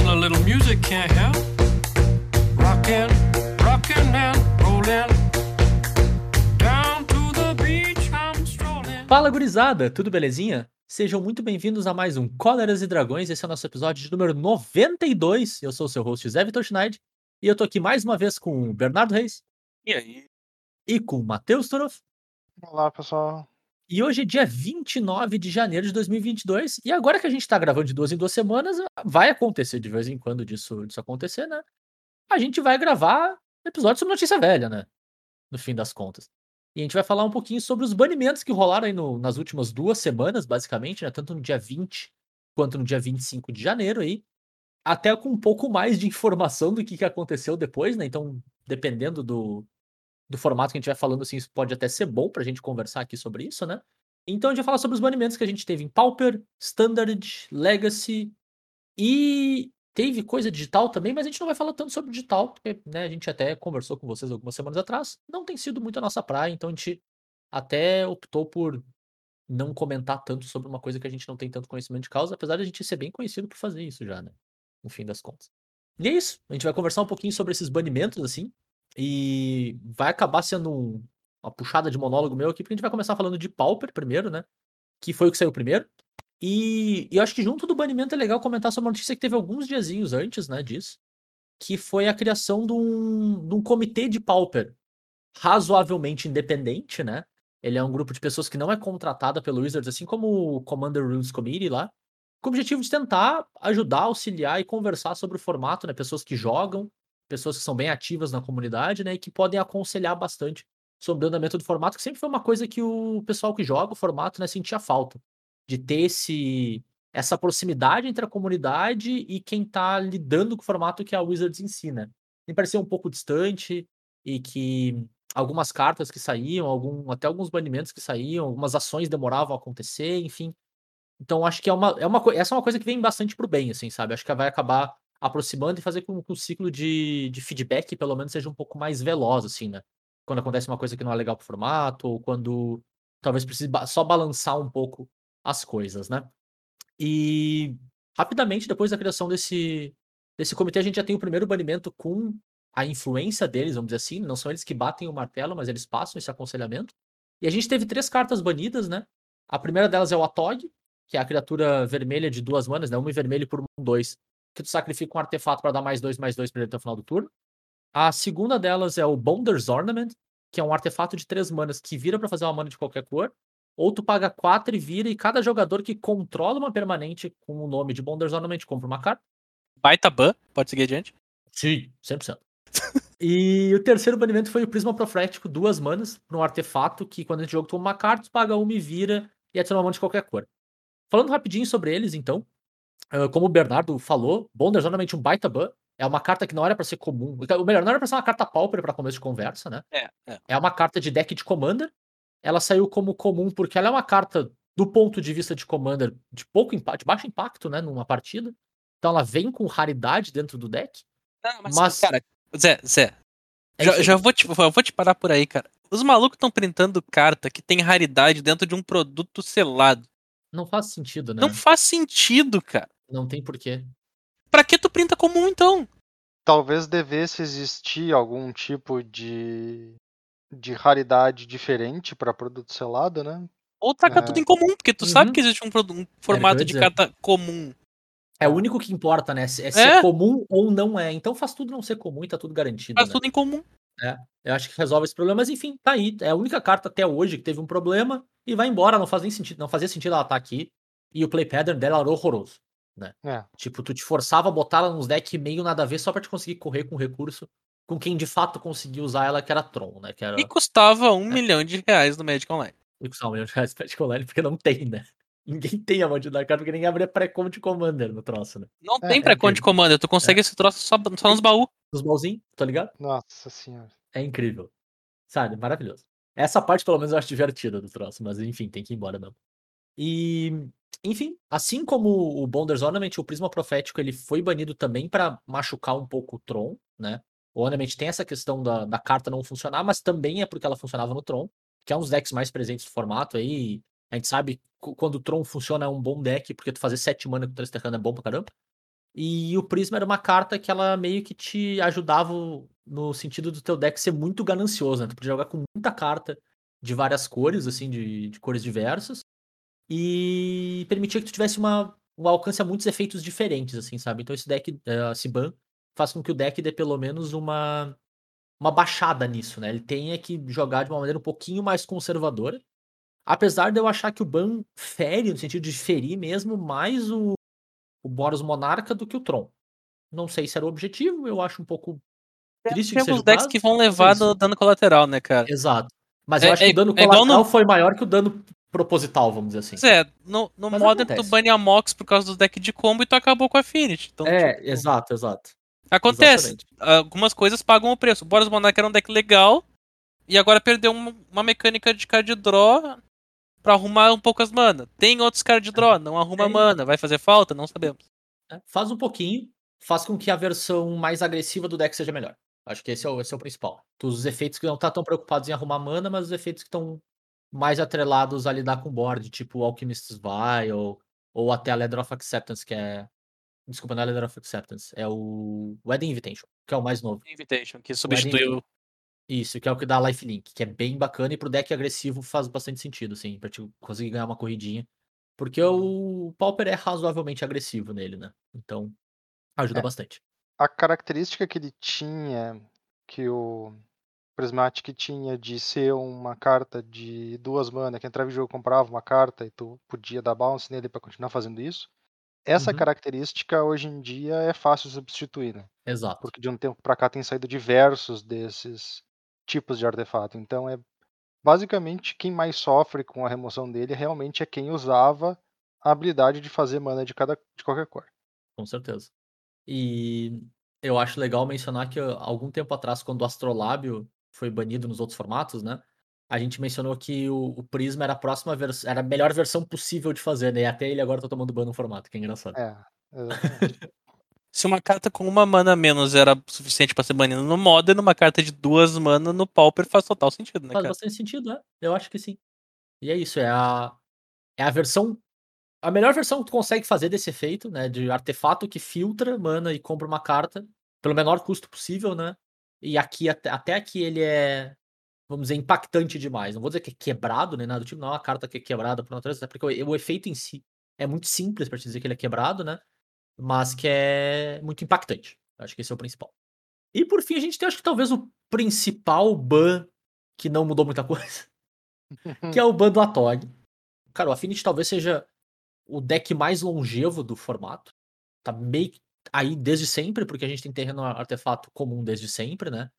a little music can't help. Rockin', rockin' and rollin'. Down to the beach I'm strolling. Fala gurizada, tudo belezinha? Sejam muito bem-vindos a mais um Cóleras e Dragões. Esse é o nosso episódio de número 92. Eu sou o seu host, Zé Vitor Schneid. E eu tô aqui mais uma vez com o Bernardo Reis E aí? e com o Matheus Toroff. Olá, pessoal. E hoje é dia 29 de janeiro de 2022. E agora que a gente tá gravando de duas em duas semanas, vai acontecer de vez em quando disso, disso acontecer, né? A gente vai gravar episódio sobre notícia velha, né? No fim das contas. E a gente vai falar um pouquinho sobre os banimentos que rolaram aí no- nas últimas duas semanas, basicamente, né? Tanto no dia 20 quanto no dia 25 de janeiro aí. Até com um pouco mais de informação do que, que aconteceu depois, né? Então, dependendo do, do formato que a gente vai falando, assim, isso pode até ser bom pra gente conversar aqui sobre isso, né? Então a gente vai falar sobre os banimentos que a gente teve em Pauper, Standard, Legacy e teve coisa digital também, mas a gente não vai falar tanto sobre digital, porque né, a gente até conversou com vocês algumas semanas atrás. Não tem sido muito a nossa praia, então a gente até optou por não comentar tanto sobre uma coisa que a gente não tem tanto conhecimento de causa, apesar de a gente ser bem conhecido por fazer isso já, né? No fim das contas. E é isso. A gente vai conversar um pouquinho sobre esses banimentos, assim. E vai acabar sendo um- uma puxada de monólogo meu aqui, porque a gente vai começar falando de Pauper primeiro, né? Que foi o que saiu primeiro. E, e eu acho que junto do banimento é legal comentar sobre uma notícia que teve alguns diazinhos antes, né, disso. Que foi a criação de um, de um comitê de Pauper razoavelmente independente, né? Ele é um grupo de pessoas que não é contratada pelo Wizards, assim como o Commander Rules Committee lá, com o objetivo de tentar ajudar, auxiliar e conversar sobre o formato, né? Pessoas que jogam, pessoas que são bem ativas na comunidade, né? E que podem aconselhar bastante sobre o andamento do formato, que sempre foi uma coisa que o pessoal que joga o formato, né, sentia falta. De ter esse, essa proximidade entre a comunidade e quem tá lidando com o formato que a Wizards ensina. Me parecia um pouco distante e que algumas cartas que saíam, algum, até alguns banimentos que saíam, algumas ações demoravam a acontecer, enfim. Então acho que é uma, é uma, essa é uma coisa que vem bastante pro bem, assim, sabe? Acho que vai acabar aproximando e fazer com que o ciclo de, de feedback, pelo menos, seja um pouco mais veloz, assim, né? Quando acontece uma coisa que não é legal pro formato, ou quando talvez precise só balançar um pouco as coisas, né? E rapidamente, depois da criação desse, desse comitê, a gente já tem o primeiro banimento com a influência deles, vamos dizer assim. Não são eles que batem o martelo, mas eles passam esse aconselhamento. E a gente teve três cartas banidas, né? A primeira delas é o Atog, que é a criatura vermelha de duas manas, né? Uma em vermelho por um, dois, que tu sacrifica um artefato para dar mais dois, mais dois pra ele até o final do turno. A segunda delas é o Bonder's Ornament, que é um artefato de três manas que vira para fazer uma mana de qualquer cor. Ou tu paga quatro e vira, e cada jogador que controla uma permanente com o nome de Bonder's Ornament compra uma carta. Baita ban, pode seguir adiante. Sim, 100%. e o terceiro banimento foi o Prisma Profético, duas manas, para um artefato que quando a gente joga toma uma carta, tu paga uma e vira e adiciona uma mana de qualquer cor. Falando rapidinho sobre eles, então, como o Bernardo falou, Bonders normalmente um baita ban, é uma carta que não era para ser comum. O melhor, não era pra ser uma carta pauper para começo de conversa, né? É, é. É uma carta de deck de Commander. Ela saiu como comum porque ela é uma carta, do ponto de vista de Commander, de pouco impacto, de baixo impacto, né? Numa partida. Então ela vem com raridade dentro do deck. Não, mas, Mas- cara, Zé, Zé, É já, já vou te, vou te parar por aí, cara. Os malucos estão printando carta que tem raridade dentro de um produto selado. Não faz sentido, né? Não faz sentido, cara. Não tem porquê. Pra que tu printa comum, então? Talvez devesse existir algum tipo de, de raridade diferente para produto selado, né? Ou taca É. tudo em comum, porque tu sabe Uhum. que existe um, um ia formato de dizer. carta comum. É o único que importa, né? Se- É ser É. comum ou não é. Então faz tudo não ser comum e tá tudo garantido. Faz né? tudo em comum. Eu acho que resolve esse problema, mas enfim, tá aí. É a única carta até hoje que teve um problema e vai embora. Não faz nem sentido. Não fazia sentido ela estar aqui. E o play pattern dela era horroroso. É. Tipo, tu te forçava a botar ela nos decks meio nada a ver só pra te conseguir correr com recurso com quem de fato conseguiu usar ela, que era Tron, né? Que era. E custava um É. milhão de reais no Magic Online. E custar um milhão de reais pra Magic Online, porque não tem, né? Ninguém tem a maldita carta, porque ninguém abre pré-com de Commander no troço, né? Não É, tem é pré-conde incrível. Commander, tu consegue esse troço só, só nos baús. Nos balzinhos, tá ligado? Nossa senhora. É incrível. Sabe? Maravilhoso. Essa parte, pelo menos, eu acho divertida do troço, mas enfim, tem que ir embora mesmo. E, enfim, assim como o Bonders Ornament, o Prisma Profético ele foi banido também pra machucar um pouco o Tron, né? O Ornament tem essa questão da, da carta não funcionar, mas também é porque ela funcionava no Tron, que é um dos decks mais presentes do formato aí. A gente sabe qu- quando o Tron funciona é um bom deck, porque tu fazer 7 mana com 3 terrano é bom pra caramba. E o Prisma era uma carta que ela meio que te ajudava no sentido do teu deck ser muito ganancioso, né? Tu podia jogar com muita carta de várias cores, assim, de, de cores diversas. E permitia que tu tivesse uma, um alcance a muitos efeitos diferentes, assim, sabe? Então esse deck, uh, esse ban, faz com que o deck dê pelo menos uma, uma baixada nisso, né? Ele tenha que jogar de uma maneira um pouquinho mais conservadora. Apesar de eu achar que o ban fere, no sentido de ferir mesmo, mais o, o Boros Monarca do que o Tron. Não sei se era o objetivo, eu acho um pouco triste Tem que alguns decks que vão é levar do dano colateral, né, cara? Exato. Mas É- eu acho que é- o dano é colateral no- foi maior que o dano proposital, vamos dizer assim. Pois é, no, no Mas Modern tu acontece. bane a Mox por causa do deck de combo e tu acabou com a Affinity. Então, é, tipo, exato, exato. Acontece. Exatamente. Algumas coisas pagam o preço. O Boros Monarch era um deck legal e agora perdeu uma, uma mecânica de card draw pra arrumar um pouco as mana. Tem outros card draw, não arruma Tem. mana. Vai fazer falta? Não sabemos. É, Faz um pouquinho, faz com que a versão mais agressiva do deck seja melhor. Acho que esse é o, esse é o principal. Tu- Os efeitos que não tá tão preocupados em arrumar mana, mas os efeitos que estão mais atrelados a lidar com board, tipo o Alchemist's Vial, ou, ou até a Letter of Acceptance, que é. Desculpa, não é Letter of Acceptance, é o Wedding Invitation, que é o mais novo. Invitation, que substituiu. Isso, que é o que dá lifelink, que é bem bacana e pro deck agressivo faz bastante sentido, assim, pra te conseguir ganhar uma corridinha. Porque o Pauper é razoavelmente agressivo nele, né? Então, ajuda É. bastante. A característica que ele tinha, que o Prismatic tinha de ser uma carta de duas mana, que entrava em jogo comprava uma carta e tu podia dar bounce nele pra continuar fazendo isso. Essa Uhum. característica hoje em dia é fácil de substituir, né? Exato. Porque de um tempo pra cá tem saído diversos desses tipos de artefato. Então é basicamente quem mais sofre com a remoção dele realmente é quem usava a habilidade de fazer mana de cada de qualquer cor. Com certeza. E eu acho legal mencionar que algum tempo atrás, quando o Astrolábio foi banido nos outros formatos, né? A gente mencionou que o, o Prisma era a próxima versão, era a melhor versão possível de fazer, né? E até ele agora tá tomando ban no formato, que é engraçado. É, exatamente. Se uma carta com uma mana a menos era suficiente pra ser banida no Modern, uma carta de duas mana no Pauper faz total sentido, né, Faz cara? bastante sentido, né? Eu acho que sim. E é isso, é a, é a versão. A melhor versão que tu consegue fazer desse efeito, né? De artefato que filtra mana e compra uma carta pelo menor custo possível, né? E aqui, até, aqui, ele é, vamos dizer, impactante demais. Não vou dizer que é quebrado nem nada do tipo, não é uma carta que é quebrada por natureza, porque o, o efeito em si é muito simples te dizer que ele é quebrado, né? Mas que é muito impactante. Acho que esse é o principal. E por fim, a gente tem, acho que talvez o principal ban que não mudou muita coisa que é o ban do Atog. Cara, o Affinity talvez seja o deck mais longevo do formato. Tá meio aí desde sempre, porque a gente tem terreno artefato comum desde sempre, né?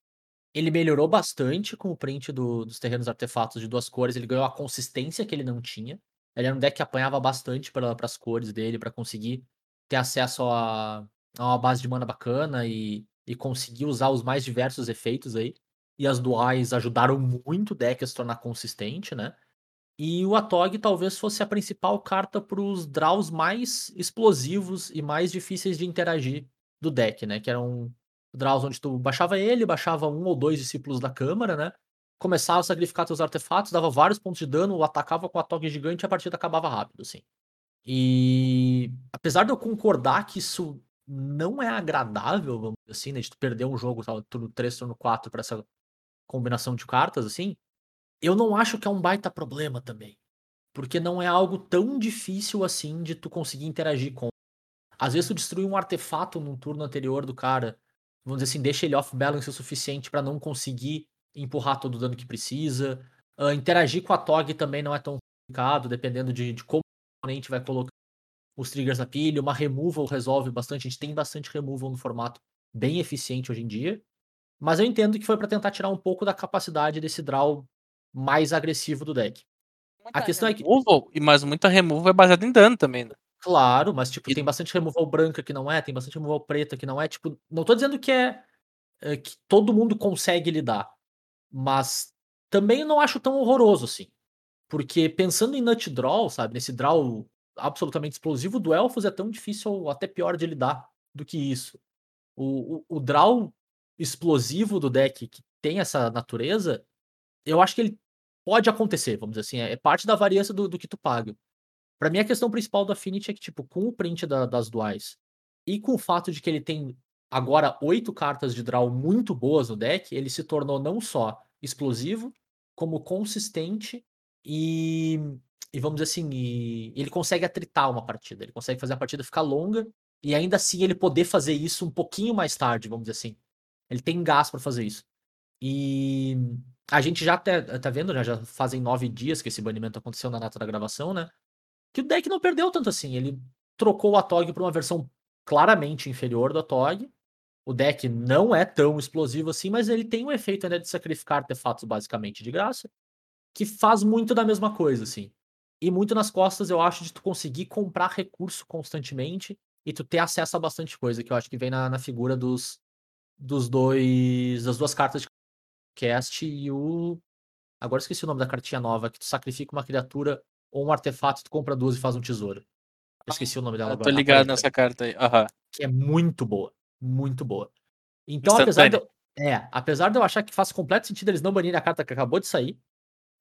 Ele melhorou bastante com o print do- dos terrenos artefatos de duas cores. Ele ganhou a consistência que ele não tinha. Ele era um deck que apanhava bastante para as cores dele, para conseguir ter acesso a, a uma base de mana bacana e, e conseguir usar os mais diversos efeitos aí. E as duais ajudaram muito o deck a se tornar consistente, né? E o Atog talvez fosse a principal carta para os draws mais explosivos e mais difíceis de interagir do deck, né? Que eram draws onde tu baixava ele, baixava um ou dois discípulos da câmara, né? Começava a sacrificar teus artefatos, dava vários pontos de dano, atacava com a Atog gigante e a partida acabava rápido, assim. E apesar de eu concordar que isso não é agradável, vamos dizer assim, né? De tu perder um jogo, tal, turno 3, turno 4 para essa combinação de cartas, assim, eu não acho que é um baita problema também. Porque não é algo tão difícil assim de tu conseguir interagir com. Às vezes tu destrui um artefato num turno anterior do cara, vamos dizer assim, deixa ele off balance o suficiente pra não conseguir empurrar todo o dano que precisa. Ah, interagir com a Tog também não é tão complicado, dependendo de, de como o oponente vai colocar os triggers na pilha. Uma removal resolve bastante. A gente tem bastante removal no formato bem eficiente hoje em dia. Mas eu entendo que foi pra tentar tirar um pouco da capacidade desse draw mais agressivo do deck. A questão é que, Removal, e mas muita removal é baseada em dano também, né? claro, mas tipo, E- tem bastante removal branca que não é, tem bastante removal preta que não é, tipo, não tô dizendo que é, é, que todo mundo consegue lidar, mas também não acho tão horroroso assim. Porque pensando em nut draw, sabe, nesse draw absolutamente explosivo do Elfos é tão difícil ou até pior de lidar do que isso. O, o, o draw explosivo do deck que tem essa natureza, eu acho que ele pode acontecer, vamos dizer assim, é é parte da variância do, do que tu paga. Pra mim, a questão principal do Affinity é que, tipo, com o print da- das duais E com o fato de que ele tem agora oito cartas de draw muito boas no deck, ele se tornou não só explosivo, como consistente e, e vamos dizer assim, e ele consegue atritar uma partida, ele consegue fazer a partida ficar longa e ainda assim ele poder fazer isso um pouquinho mais tarde, vamos dizer assim. Ele tem gás para fazer isso. E a gente já tá, tá vendo, né, já fazem nove dias que esse banimento aconteceu na data da gravação, né? Que o deck não perdeu tanto assim. Ele trocou o Atog para uma versão claramente inferior do Atog. O deck não é tão explosivo assim, mas ele tem um efeito ainda de sacrificar artefatos basicamente de graça, que faz muito da mesma coisa, assim. E muito nas costas, eu acho, de tu conseguir comprar recurso constantemente e tu ter acesso a bastante coisa, que eu acho que vem na, na figura dos, dos dois. das duas cartas de cast e o. Agora esqueci o nome da cartinha nova, que tu sacrifica uma criatura ou um artefato, tu compra duas e faz um tesouro. Eu esqueci o nome dela agora. tô ligado nessa carta aí. Aham. Que é muito boa. Muito boa. Então, apesar de, eu, é, apesar de eu achar que faz completo sentido eles não banirem a carta que acabou de sair,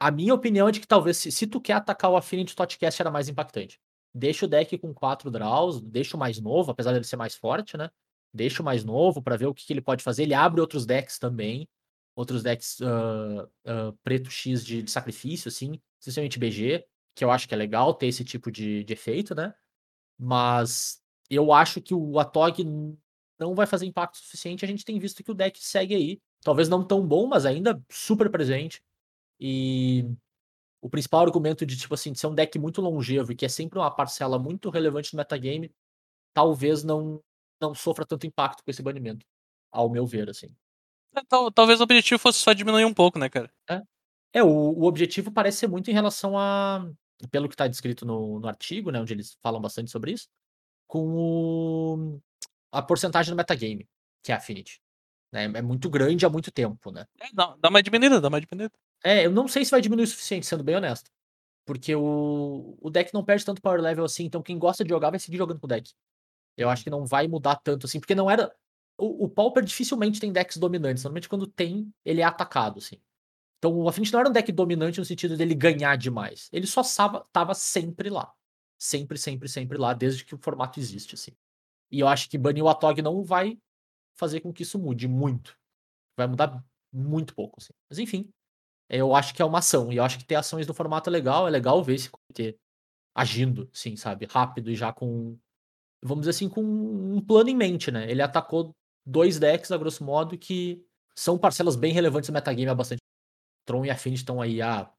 a minha opinião é de que talvez, se, se tu quer atacar o Affinity Totcast, era mais impactante. Deixa o deck com quatro draws, deixa o mais novo, apesar dele ser mais forte, né? Deixa o mais novo para ver o que, que ele pode fazer. Ele abre outros decks também. Outros decks uh, uh, preto X de, de, sacrifício, assim, especialmente BG, que eu acho que é legal ter esse tipo de, de efeito, né? Mas eu acho que o Atog não vai fazer impacto suficiente. A gente tem visto que o deck segue aí. Talvez não tão bom, mas ainda super presente. E o principal argumento de, tipo assim, de ser um deck muito longevo e que é sempre uma parcela muito relevante no metagame, talvez não, não sofra tanto impacto com esse banimento. Ao meu ver, assim. Tal- Talvez o objetivo fosse só diminuir um pouco, né, cara? É, o, o objetivo parece ser muito em relação a. Pelo que está descrito no, no artigo, né? Onde eles falam bastante sobre isso, com o, a porcentagem do metagame, que é a Affinity. Né? É muito grande há muito tempo, né? É, dá, dá uma diminuída, dá uma diminuída. É, eu não sei se vai diminuir o suficiente, sendo bem honesto. Porque o, o deck não perde tanto power level assim, então quem gosta de jogar vai seguir jogando com o deck. Eu acho que não vai mudar tanto assim, porque não era. O, o Pauper dificilmente tem decks dominantes. Normalmente quando tem, ele é atacado, assim. Então o Affinity não era um deck dominante no sentido dele ganhar demais. Ele só tava, tava sempre lá. Sempre, sempre, sempre lá, desde que o formato existe, assim. E eu acho que banir o Atog não vai fazer com que isso mude muito. Vai mudar muito pouco, assim. Mas enfim, eu acho que é uma ação. E eu acho que ter ações no formato é legal. É legal ver esse comitê agindo, sim, sabe? Rápido e já com. Vamos dizer assim, com um plano em mente, né? Ele atacou dois decks, a grosso modo, que são parcelas bem relevantes do metagame há bastante. Tron e Affinity estão aí há,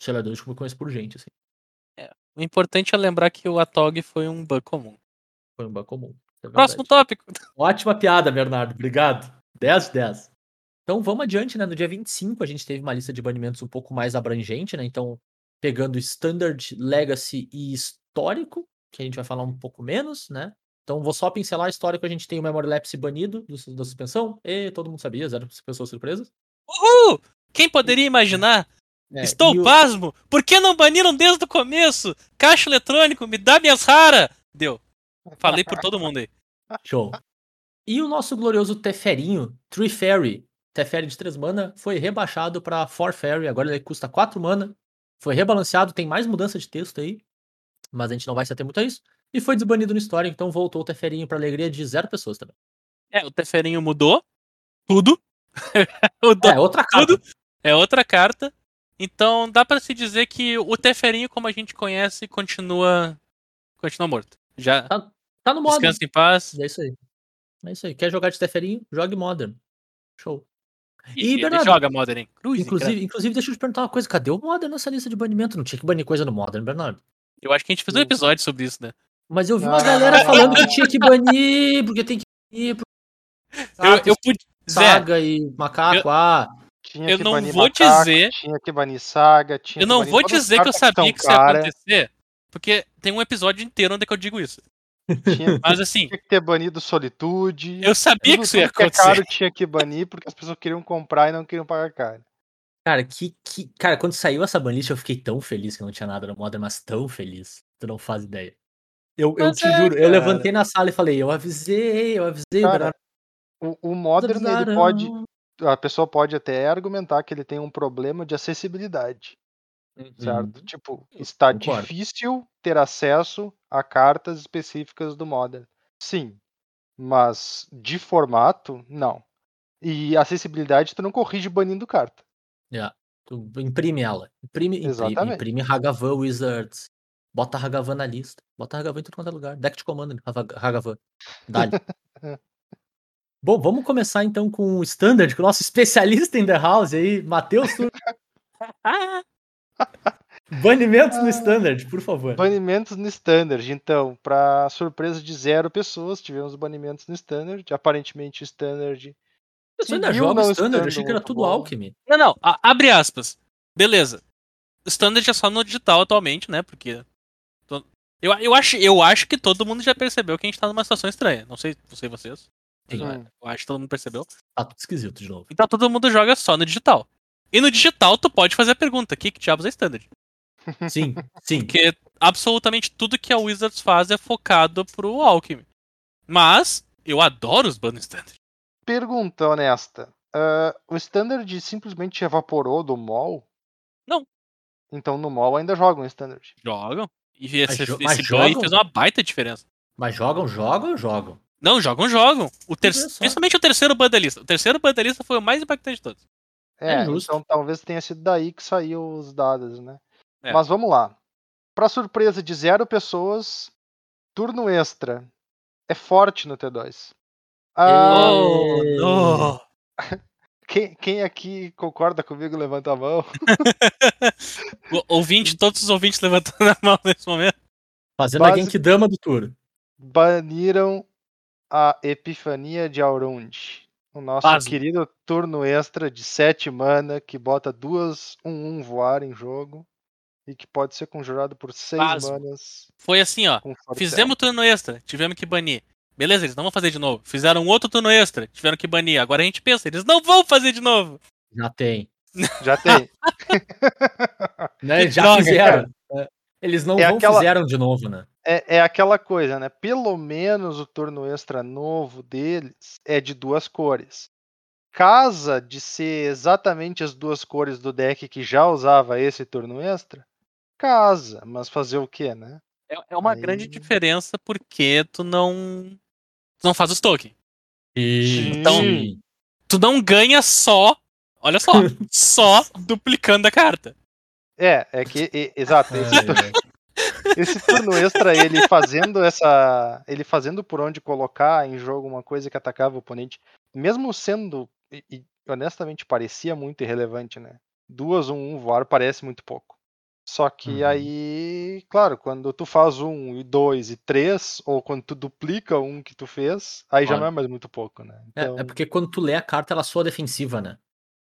sei lá, eu me conheço por gente, assim. O importante é lembrar que o Atog foi um bug comum. Foi um bug comum. é Próximo tópico. Ótima piada, Bernardo. Obrigado. 10 de 10. Então vamos adiante, né? No dia 25 a gente teve uma lista de banimentos um pouco mais abrangente, né? Então, pegando Standard, Legacy e Histórico, que a gente vai falar um pouco menos, né? Então vou só pincelar histórico, a gente tem o Memory Lapse banido do- da suspensão. E todo mundo sabia, zero pessoas surpresas. Uhul! Quem poderia imaginar? É, Estou o- pasmo! Por que não baniram desde o começo? Caixa eletrônico, me dá minhas raras! Deu. Falei por todo mundo aí. Show. E o nosso glorioso Teferinho, Tree Fairy, Teferi de 3 mana, foi rebaixado para 4 Fairy, agora ele custa 4 mana. Foi rebalanceado, tem mais mudança de texto aí, mas a gente não vai se ater muito a isso. E foi desbanido no histórico, então voltou o Teferinho para alegria de zero pessoas também. É, o Teferinho mudou tudo. do- É, outra carta. tudo é outra carta. Então dá pra se dizer que o Teferinho, como a gente conhece, continua continua morto. Já Tá no modo. descansa em paz. É isso aí. É isso aí. Quer jogar de Teferinho? Jogue Modern. Show. E, E, Bernardo, joga Modern. Cruz, Inclusive, inclusive, deixa eu te perguntar uma coisa. Cadê o Modern nessa lista de banimento? Não tinha que banir coisa no Modern, Bernardo. Eu acho que a gente fez um episódio sobre isso, né? Mas eu vi uma Ah. galera falando que tinha que banir, porque tem que banir. porque- Eu, eu pude. Zé, Saga e macaco, ah. Tinha Eu que não banir vou macaco, dizer- Tinha que banir saga, tinha eu que não banir vou dizer que eu sabia que isso ia acontecer, porque tem um episódio inteiro onde é que eu digo isso. Tinha, Mas assim, tinha que ter banido Solitude. eu sabia que isso ia que é acontecer. caro tinha que banir porque as pessoas queriam comprar e não queriam pagar caro. Cara, que, que. Cara, quando saiu essa banlist, eu fiquei tão feliz que não tinha nada no Modern, mas tão feliz. Tu não faz ideia. Eu, eu te é, juro, eu cara. levantei na sala e falei, eu avisei, eu avisei, Cara. O, o Modern, ele avisaram." pode. A pessoa pode até argumentar que ele tem um problema de acessibilidade, certo? Tipo, está Uhum. concordo. difícil ter acesso a cartas específicas do Modern. Sim. Mas de formato, não. E acessibilidade, tu não corrige banindo carta. Yeah. Tu imprime ela. Imprime, imprime, Exatamente. imprime Hagavan Wizards. Bota Hagavan na lista. Bota Hagavan em tudo quanto é lugar. Deck de comando, Hagavan. Dá-lhe. Bom, vamos começar então com o Standard, com o nosso especialista em The House aí, Matheus Ah, Banimentos no Standard, por favor. Banimentos no Standard. Então, para surpresa de zero pessoas, tivemos banimentos no Standard. Aparentemente, o Standard. Você ainda joga não Standard? Eu achei que era tudo bom. Alchemy. Não, não, a- abre aspas. Beleza. Standard é só no digital atualmente, né? Porque. Eu, eu, acho, eu acho que todo mundo já percebeu que a gente tá numa situação estranha. Não sei, não sei vocês. eu- Eu acho que todo mundo percebeu. Tá tudo esquisito de novo. Então todo mundo joga só no digital. E no digital tu pode fazer a pergunta: que, que diabos é Standard? Sim, sim. Porque absolutamente tudo que a Wizards faz é focado pro Alchemy. Mas eu adoro os bans Standard. Pergunta honesta. ah, o Standard simplesmente evaporou do mall? Não. Então no mall ainda jogam Standard. Jogam. E esse, jo- esse mas jogam? fez uma baita diferença. Mas jogam, jogam, jogam. Não, jogam, jogam. O ter... Principalmente o terceiro ban da lista. O terceiro ban da lista foi o mais impactante de todos. É, É justo. então talvez tenha sido daí que saiu os dados, né? É. Mas vamos lá. Pra surpresa de zero pessoas, turno extra é forte no T2. Ah, Oh, no. quem, quem aqui concorda comigo, levanta a mão. O- Ouvinte, todos os ouvintes levantando a mão nesse momento. Fazendo Basi- a Genkidama do tour. Baniram a Epifania de Aurund. O nosso querido turno extra de 7 mana que bota duas 1-1 voar em jogo e que pode ser conjurado por 6 Quase. manas Foi assim, ó. Fizemos turno extra, tivemos que banir. Beleza, eles não vão fazer de novo. Fizeram um outro turno extra, tiveram que banir. Agora a gente pensa, eles não vão fazer de novo. Já tem. Já tem. Né? Já droga, fizeram. É. Eles não É vão aquela- fizeram de novo, né? É, é aquela coisa, né? Pelo menos o turno extra novo deles é de duas cores. Casa de ser exatamente as duas cores do deck que já usava esse turno extra, casa, mas fazer o quê, né? É, é uma Aí- grande diferença porque tu não. Tu não faz os tokens. Então, Tu não ganha só. Olha só. só duplicando a carta. É, é que, e- exato, esse, Ai, tu- ai. esse turno extra, ele fazendo essa. Ele fazendo por onde colocar em jogo uma coisa que atacava o oponente, mesmo sendo. E, e honestamente parecia muito irrelevante, né? Duas, um, um voar parece muito pouco. Só que Uhum. aí, claro, quando tu faz um e dois e três, ou quando tu duplica um que tu fez, aí já Claro. não é mais muito pouco, né? É, Então, é porque quando tu lê a carta, ela soa defensiva, né?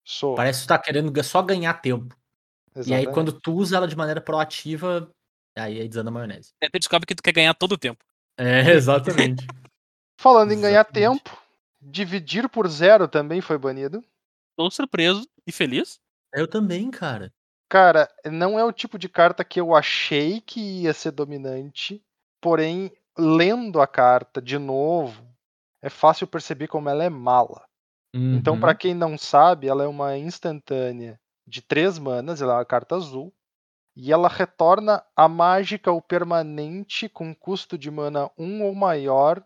sou. Parece que tu tá querendo só ganhar tempo. E aí, exatamente. quando tu usa ela de maneira proativa, aí aí desanda a maionese. Aí tu descobre que tu quer ganhar todo o tempo. É, exatamente. Falando em ganhar Exatamente. tempo, dividir por zero também foi banido. Tô surpreso e feliz. Eu também, cara. Cara, não é o tipo de carta que eu achei que ia ser dominante, porém, lendo a carta de novo, é fácil perceber como ela é mala. Então, Uhum. pra quem não sabe, ela é uma instantânea de três manas, ela é uma carta azul, e ela retorna a mágica ou permanente com custo de mana 1 ou maior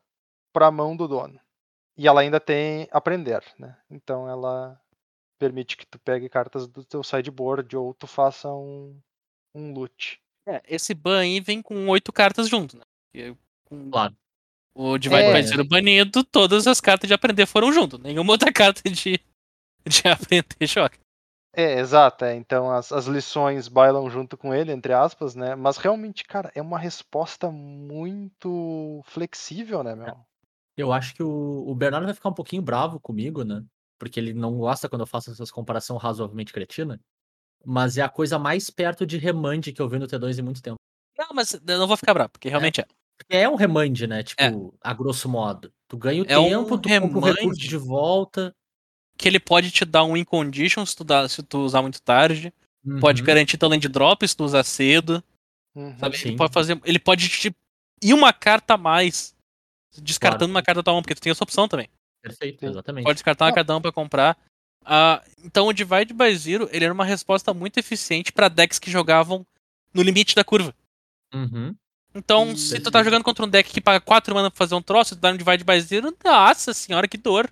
pra mão do dono. E ela ainda tem aprender, né? Então ela permite que tu pegue cartas do teu sideboard ou tu faça um, um loot. É, esse ban aí vem com oito cartas junto, né? Porque com Claro. O Divide É. Zero banido, todas as cartas de aprender foram junto. Nenhuma outra carta de, de aprender choque. É, exato. é. Então as, as lições bailam junto com ele, entre aspas, né? Mas realmente, cara, é uma resposta muito flexível, né, meu? Eu acho que o, o Bernardo vai ficar um pouquinho bravo comigo, né? Porque ele não gosta quando eu faço essas comparação razoavelmente cretina. Mas é a coisa mais perto de remand que eu vi no T2 em muito tempo. Não, mas eu não vou ficar bravo, porque realmente é. Porque é um remand, né? Tipo, É. a grosso modo. Tu ganha o É um tempo, tu compra o recurso remand. de volta. Que ele pode te dar um win condition se tu, dá- se tu usar muito tarde. Pode Uhum. garantir teu land drop se tu usar cedo. Uhum. Sabe? Sim. Ele pode fazer. Ele pode te. ir uma carta a mais. Descartando Claro. uma carta da tua mão, porque tu tem essa opção também. Perfeito, exatamente. Pode descartar uma Não. carta pra comprar. Ah, então o Divide by Zero ele era uma resposta muito eficiente pra decks que jogavam no limite da curva. Uhum. Então, E- se tu tá jogando contra um deck que paga 4 mana pra fazer um troço, tu dá um divide by zero, nossa senhora, que dor.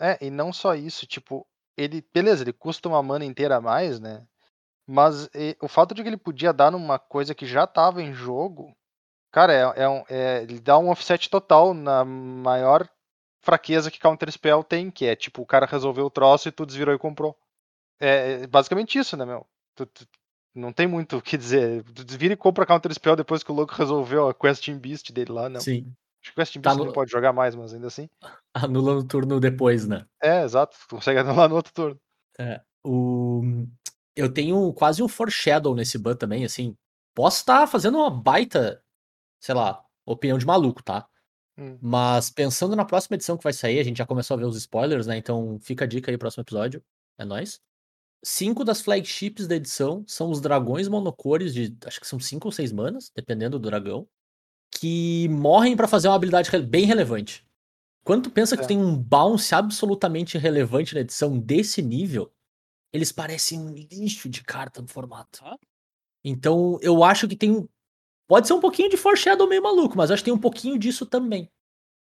É, e não só isso, tipo, ele, beleza, ele custa uma mana inteira a mais, né? Mas e, o fato de que ele podia dar numa coisa que já tava em jogo, cara, é, é um- é- ele dá um offset total na maior fraqueza que Counter Spell tem, que é tipo, o cara resolveu o troço e tu desvirou e comprou. É, é basicamente isso, né, meu? Tu- tu- não tem muito o que dizer. Tu desvira e compra Counter Spell depois que o louco resolveu a Questing Beast dele lá, não. Sim. Acho que Questing Tá Beast no- não pode jogar mais, mas ainda assim. Anula no turno depois, né? É, exato, tu consegue anular no outro turno. O... Eu tenho quase um foreshadow nesse ban também, assim. Posso estar fazendo uma baita, sei lá, opinião de maluco, tá? Hum. Mas pensando na próxima edição que vai sair, a gente já começou a ver os spoilers, né? Então fica a dica aí, próximo episódio. É nóis. Cinco das flagships da edição são os dragões monocores de. Acho que são cinco ou seis manas, dependendo do dragão. Que morrem pra fazer uma habilidade bem relevante. Quando tu pensa que É. tu tem um bounce absolutamente relevante na edição desse nível, eles parecem um lixo de carta no formato. Então eu acho que tem. Pode ser um pouquinho de foreshadow meio maluco, mas acho que tem um pouquinho disso também.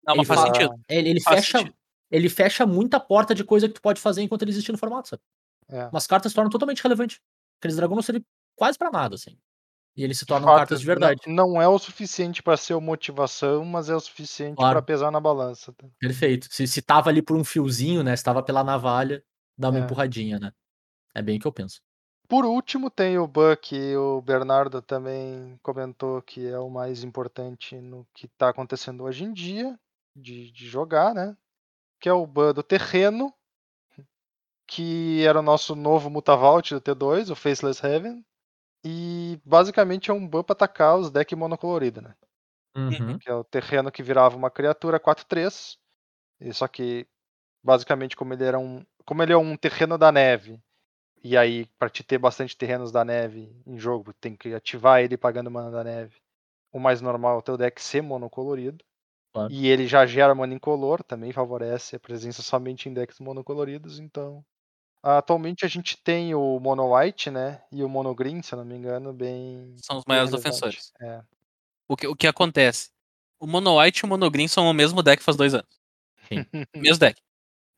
Não, mas Ele faz fala- sentido. Ele, ele Faz fecha, sentido. ele fecha muita porta de coisa que tu pode fazer enquanto ele existir no formato, sabe? É. Umas cartas se tornam totalmente relevantes. Aqueles dragões não servem quase pra nada, assim. E eles se tornam fato, cartas de verdade. Não, não é o suficiente pra ser uma motivação, mas é o suficiente Claro. pra pesar na balança. tá? Perfeito. Se, se tava ali por um fiozinho, né? Se tava pela navalha, dá uma É. empurradinha, né? É bem o que eu penso. Por último, tem o Buck, e o Bernardo também comentou que é o mais importante no que está acontecendo hoje em dia, de, de jogar, né? Que é o ban do terreno, que era o nosso novo Mutavault do T2, o Faceless Heaven. E basicamente é um ban para atacar os decks monocoloridos, né? Uhum. que é o terreno que virava uma criatura 4-3. E Só que, basicamente, como ele era um. Como ele é um terreno da neve, e aí, para te ter bastante terrenos da neve em jogo, tem que ativar ele pagando mana da neve. O mais normal é o teu deck ser monocolorido. Claro. E ele já gera mana incolor, também favorece a presença somente em decks monocoloridos, então. Atualmente a gente tem o Mono White, né? E o Mono Green, se eu não me engano, bem. São os maiores ofensores. É. O que, o que acontece? O Mono White e o Mono Green são o mesmo deck faz dois anos. Mesmo deck.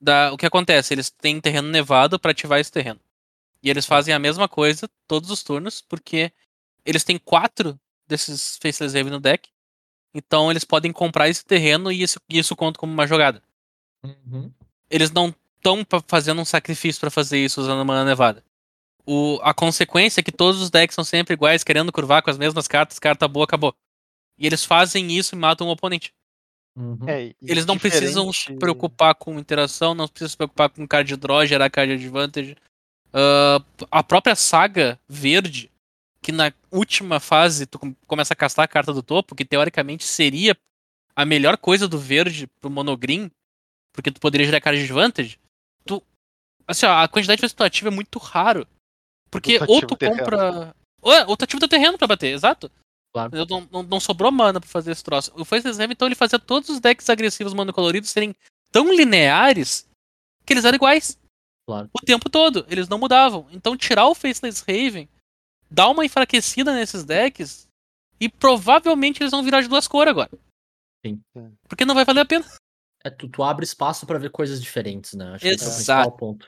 Da, o que acontece? Eles têm terreno nevado pra ativar esse terreno. E eles fazem a mesma coisa todos os turnos, porque eles têm quatro desses Faceless Haven no deck. Então eles podem comprar esse terreno e isso, isso conta como uma jogada. Uhum. Eles não estão fazendo um sacrifício pra fazer isso usando mana nevada. O, a consequência é que todos os decks são sempre iguais, querendo curvar com as mesmas cartas, carta boa, acabou. E eles fazem isso e matam o oponente. Uhum. É, Eles não precisam se diferente- preocupar com interação, não precisam se preocupar com card draw, gerar card advantage. Ah, a própria saga verde, que na última fase tu com- começa a castar a carta do topo, que teoricamente seria a melhor coisa do verde pro monogreen, porque tu poderia gerar card advantage. Tu, assim, ó, a quantidade de vezes que tu ativa é muito raro. Porque ou tu compra. Ou, é, ou tu ativa teu terreno pra bater, exato. Claro. Eu Não, não, não sobrou mana pra fazer esse troço. O Faceless Heaven, então, ele fazia todos os decks agressivos monocoloridos serem tão lineares que eles eram iguais. Claro. O tempo todo. Eles não mudavam. Então, tirar o Faceless Raven, dar uma enfraquecida nesses decks e provavelmente eles vão virar de duas cores agora. Sim. Sim. Porque não vai valer a pena. É, tu, tu abre espaço pra ver coisas diferentes, né? Acho que esse é o Exato. principal ponto.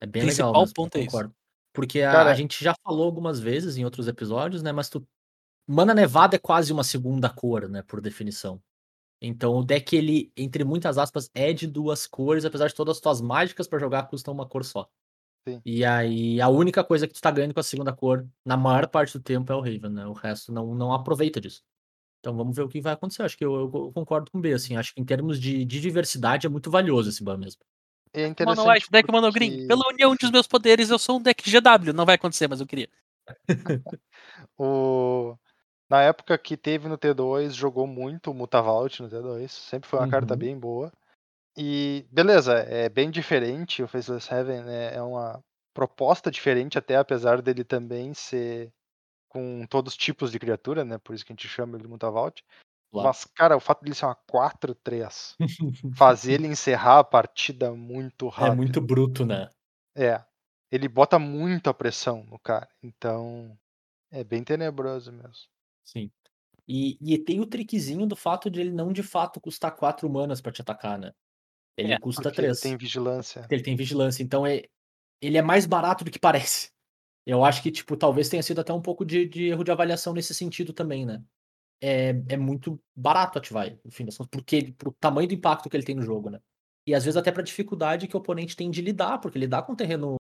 É bem Principal legal. Mesmo, ponto é isso. concordo. Porque a, Cara- a gente já falou algumas vezes em outros episódios, né? Mas tu. Mana Nevada é quase uma segunda cor, né? Por definição. Então o deck, ele, entre muitas aspas, é de duas cores, apesar de todas as tuas mágicas pra jogar custam uma cor só. Sim. E aí, a única coisa que tu tá ganhando com a segunda cor, na maior parte do tempo, é o Raven, né? O resto não, não aproveita disso. Então vamos ver o que vai acontecer. Acho que eu, eu concordo com o B, assim. Acho que em termos de, de diversidade é muito valioso esse ban mesmo. É interessante. Mono White, deck porque Mono Green. Pela união dos meus poderes, eu sou um deck GW. Não vai acontecer, mas eu queria. O... Na época que teve no T2, jogou muito o Mutavault no T2. Sempre foi uma carta Uhum. bem boa. E beleza, é bem diferente. O Faceless Heaven né, é uma proposta diferente, até apesar dele também ser com todos os tipos de criatura, né? Por isso que a gente chama ele de Mutavault. Claro. Mas, cara, o fato dele ser uma 4-3, fazer ele encerrar a partida muito É rápido. muito bruto, né? É. Ele bota muita pressão no cara. Então, é bem tenebroso mesmo. Sim. E, e tem o trickzinho do fato de ele não de fato custar 4 manas pra te atacar, né? Ele É, custa Porque ele 3. tem vigilância. Ele tem vigilância. Então é, ele é mais barato do que parece. Eu acho que, tipo, talvez tenha sido até um pouco de, de erro de avaliação nesse sentido também, né? É, é muito barato ativar, ele, no fim das contas, porque pro tamanho do impacto que ele tem no jogo, né? E às vezes até pra dificuldade que o oponente tem de lidar, porque lidar com um terreno,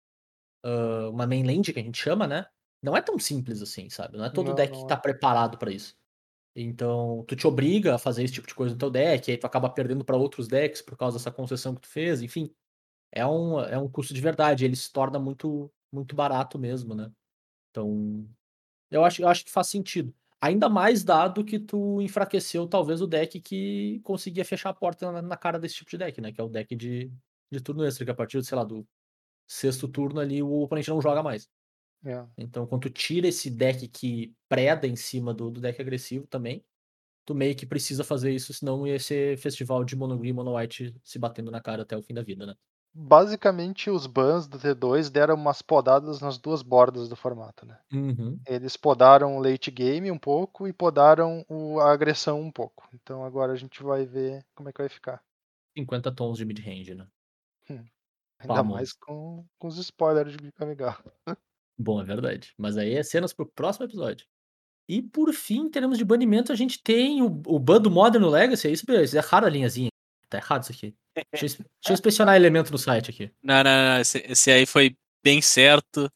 ah, uma mainland que a gente chama, né? Não é tão simples assim, sabe? Não é todo Não, deck não que é. tá preparado pra isso. Então, tu te obriga a fazer esse tipo de coisa no teu deck, aí tu acaba perdendo pra outros decks por causa dessa concessão que tu fez, enfim. É um, é um custo de verdade, ele se torna muito, muito barato mesmo, né? Então, eu acho, eu acho que faz sentido. Ainda mais dado que tu enfraqueceu talvez o deck que conseguia fechar a porta na, na cara desse tipo de deck, né? Que é o deck de, de turno extra, que a partir, sei lá, do sexto turno ali o oponente não joga mais. É. Então, quando tu tira esse deck que preda em cima do, do deck agressivo também, tu meio que precisa fazer isso, senão ia ser festival de mono green e mono white se batendo na cara até o fim da vida, né? Basicamente, os bans do T2 deram umas podadas nas duas bordas do formato, né? Uhum. Eles podaram o late game um pouco e podaram o- a agressão um pouco. Então agora a gente vai ver como é que vai ficar. 50 tons de mid-range, né? Ainda Famoso. mais com, com os spoilers de Kamigawa. Bom, é verdade. Mas aí é cenas pro próximo episódio. E por fim, em termos de banimento, a gente tem o, o ban do Modern Legacy. É isso, isso é raro a linhazinha. Tá errado isso aqui. Deixa eu, deixa eu inspecionar elemento no site aqui. Não, não, não. Esse, esse aí foi bem certo.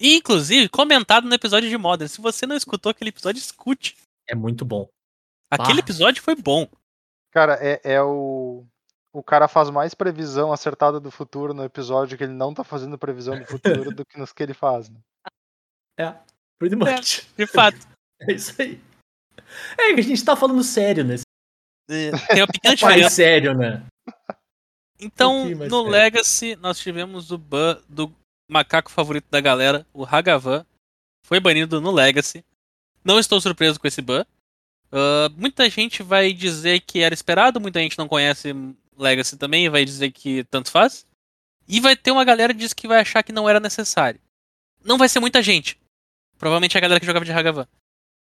E, inclusive, comentado no episódio de Modern. Se você não escutou aquele episódio, escute. É muito bom. Aquele Ah. episódio foi bom. Cara, é, é o. O cara faz mais previsão acertada do futuro no episódio que ele não tá fazendo previsão do futuro do que nos que ele faz, né? É, pretty much. De fato. É isso aí. É a gente tá falando sério nesse. Tem uma pequena Mais sério, né? Então, mais no sério. Legacy, nós tivemos o ban do macaco favorito da galera, o Hagavan. Foi banido no Legacy. Não estou surpreso com esse ban. Ah, muita gente vai dizer que era esperado, muita gente não conhece Legacy também e vai dizer que tanto faz. E vai ter uma galera que diz que vai achar que não era necessário. Não vai ser muita gente. Provavelmente a galera que jogava de Hagavan.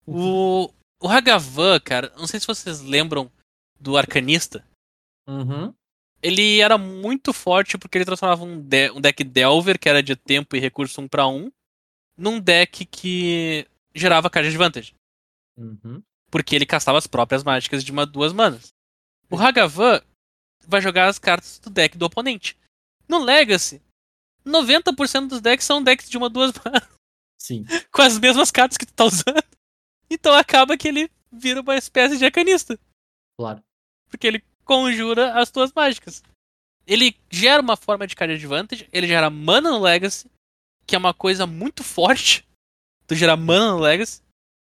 O, o Hagavan, cara, não sei se vocês lembram do Arcanista Uhum. ele era muito forte porque ele transformava um, de- um deck Delver, que era de tempo e recurso 1 para 1, num deck que gerava card advantage. Uhum. Porque ele castava as próprias mágicas de uma duas manas. O Hagavan vai jogar as cartas do deck do oponente. No Legacy, 90% dos decks são decks de uma duas manas, Sim. com as mesmas cartas que tu tá usando. Então acaba que ele vira uma espécie de arcanista. Claro. porque ele conjura as tuas mágicas. Ele gera uma forma de card advantage, ele gera mana no Legacy, que é uma coisa muito forte. Tu gerar mana no Legacy.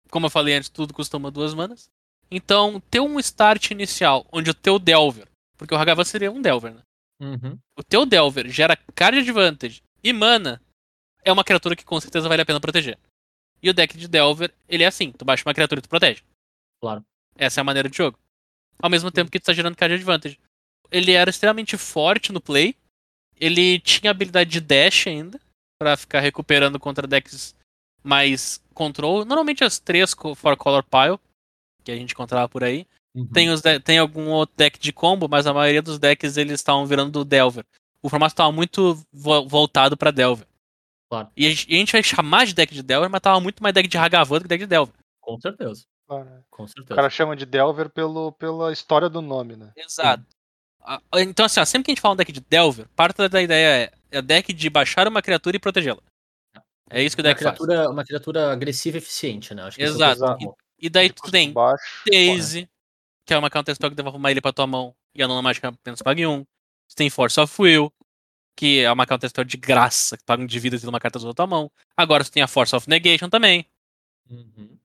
Como eu falei antes, tudo custa uma duas manas. Então, ter um start inicial, onde o teu Delver, porque o Hagavan seria um Delver, né? Uhum. O teu Delver gera card advantage e mana, é uma criatura que com certeza vale a pena proteger. E o deck de Delver, ele é assim, tu baixa uma criatura e tu protege. Claro. Essa é a maneira de jogo. Ao mesmo tempo que tu tá gerando card advantage. Ele era extremamente forte no play. Ele tinha habilidade de dash ainda, pra ficar recuperando contra decks mais control. Normalmente as três for color pile, que a gente encontrava por aí. Uhum. Tem, os tem algum outro deck de combo, mas a maioria dos decks eles estavam virando do Delver. O formato estava muito vo- voltado pra Delver. Claro. E a, gente, e a gente vai chamar de deck de Delver, mas tava muito mais deck de Hagavan do que deck de Delver. Com certeza. Claro, né? Com O certeza. cara chama de Delver pelo, pela história do nome, né? Exato. Ah, Então, assim, ó, sempre que a gente fala um deck de Delver, parte da ideia é, é deck de baixar uma criatura e protegê-la. É isso que o uma deck faz. criatura, uma criatura agressiva e eficiente, né? Acho que esse é o Exato. principal. E daí tu tem baixo. Daisy, que é uma counter spell que devolve uma ilha pra tua mão e a nona mágica apenas paga um. Você tem Force of Will, que é uma counter spell de graça, que paga um de vida tendo uma carta azul na tua mão. Agora você tem a Force of Negation também. Uhum.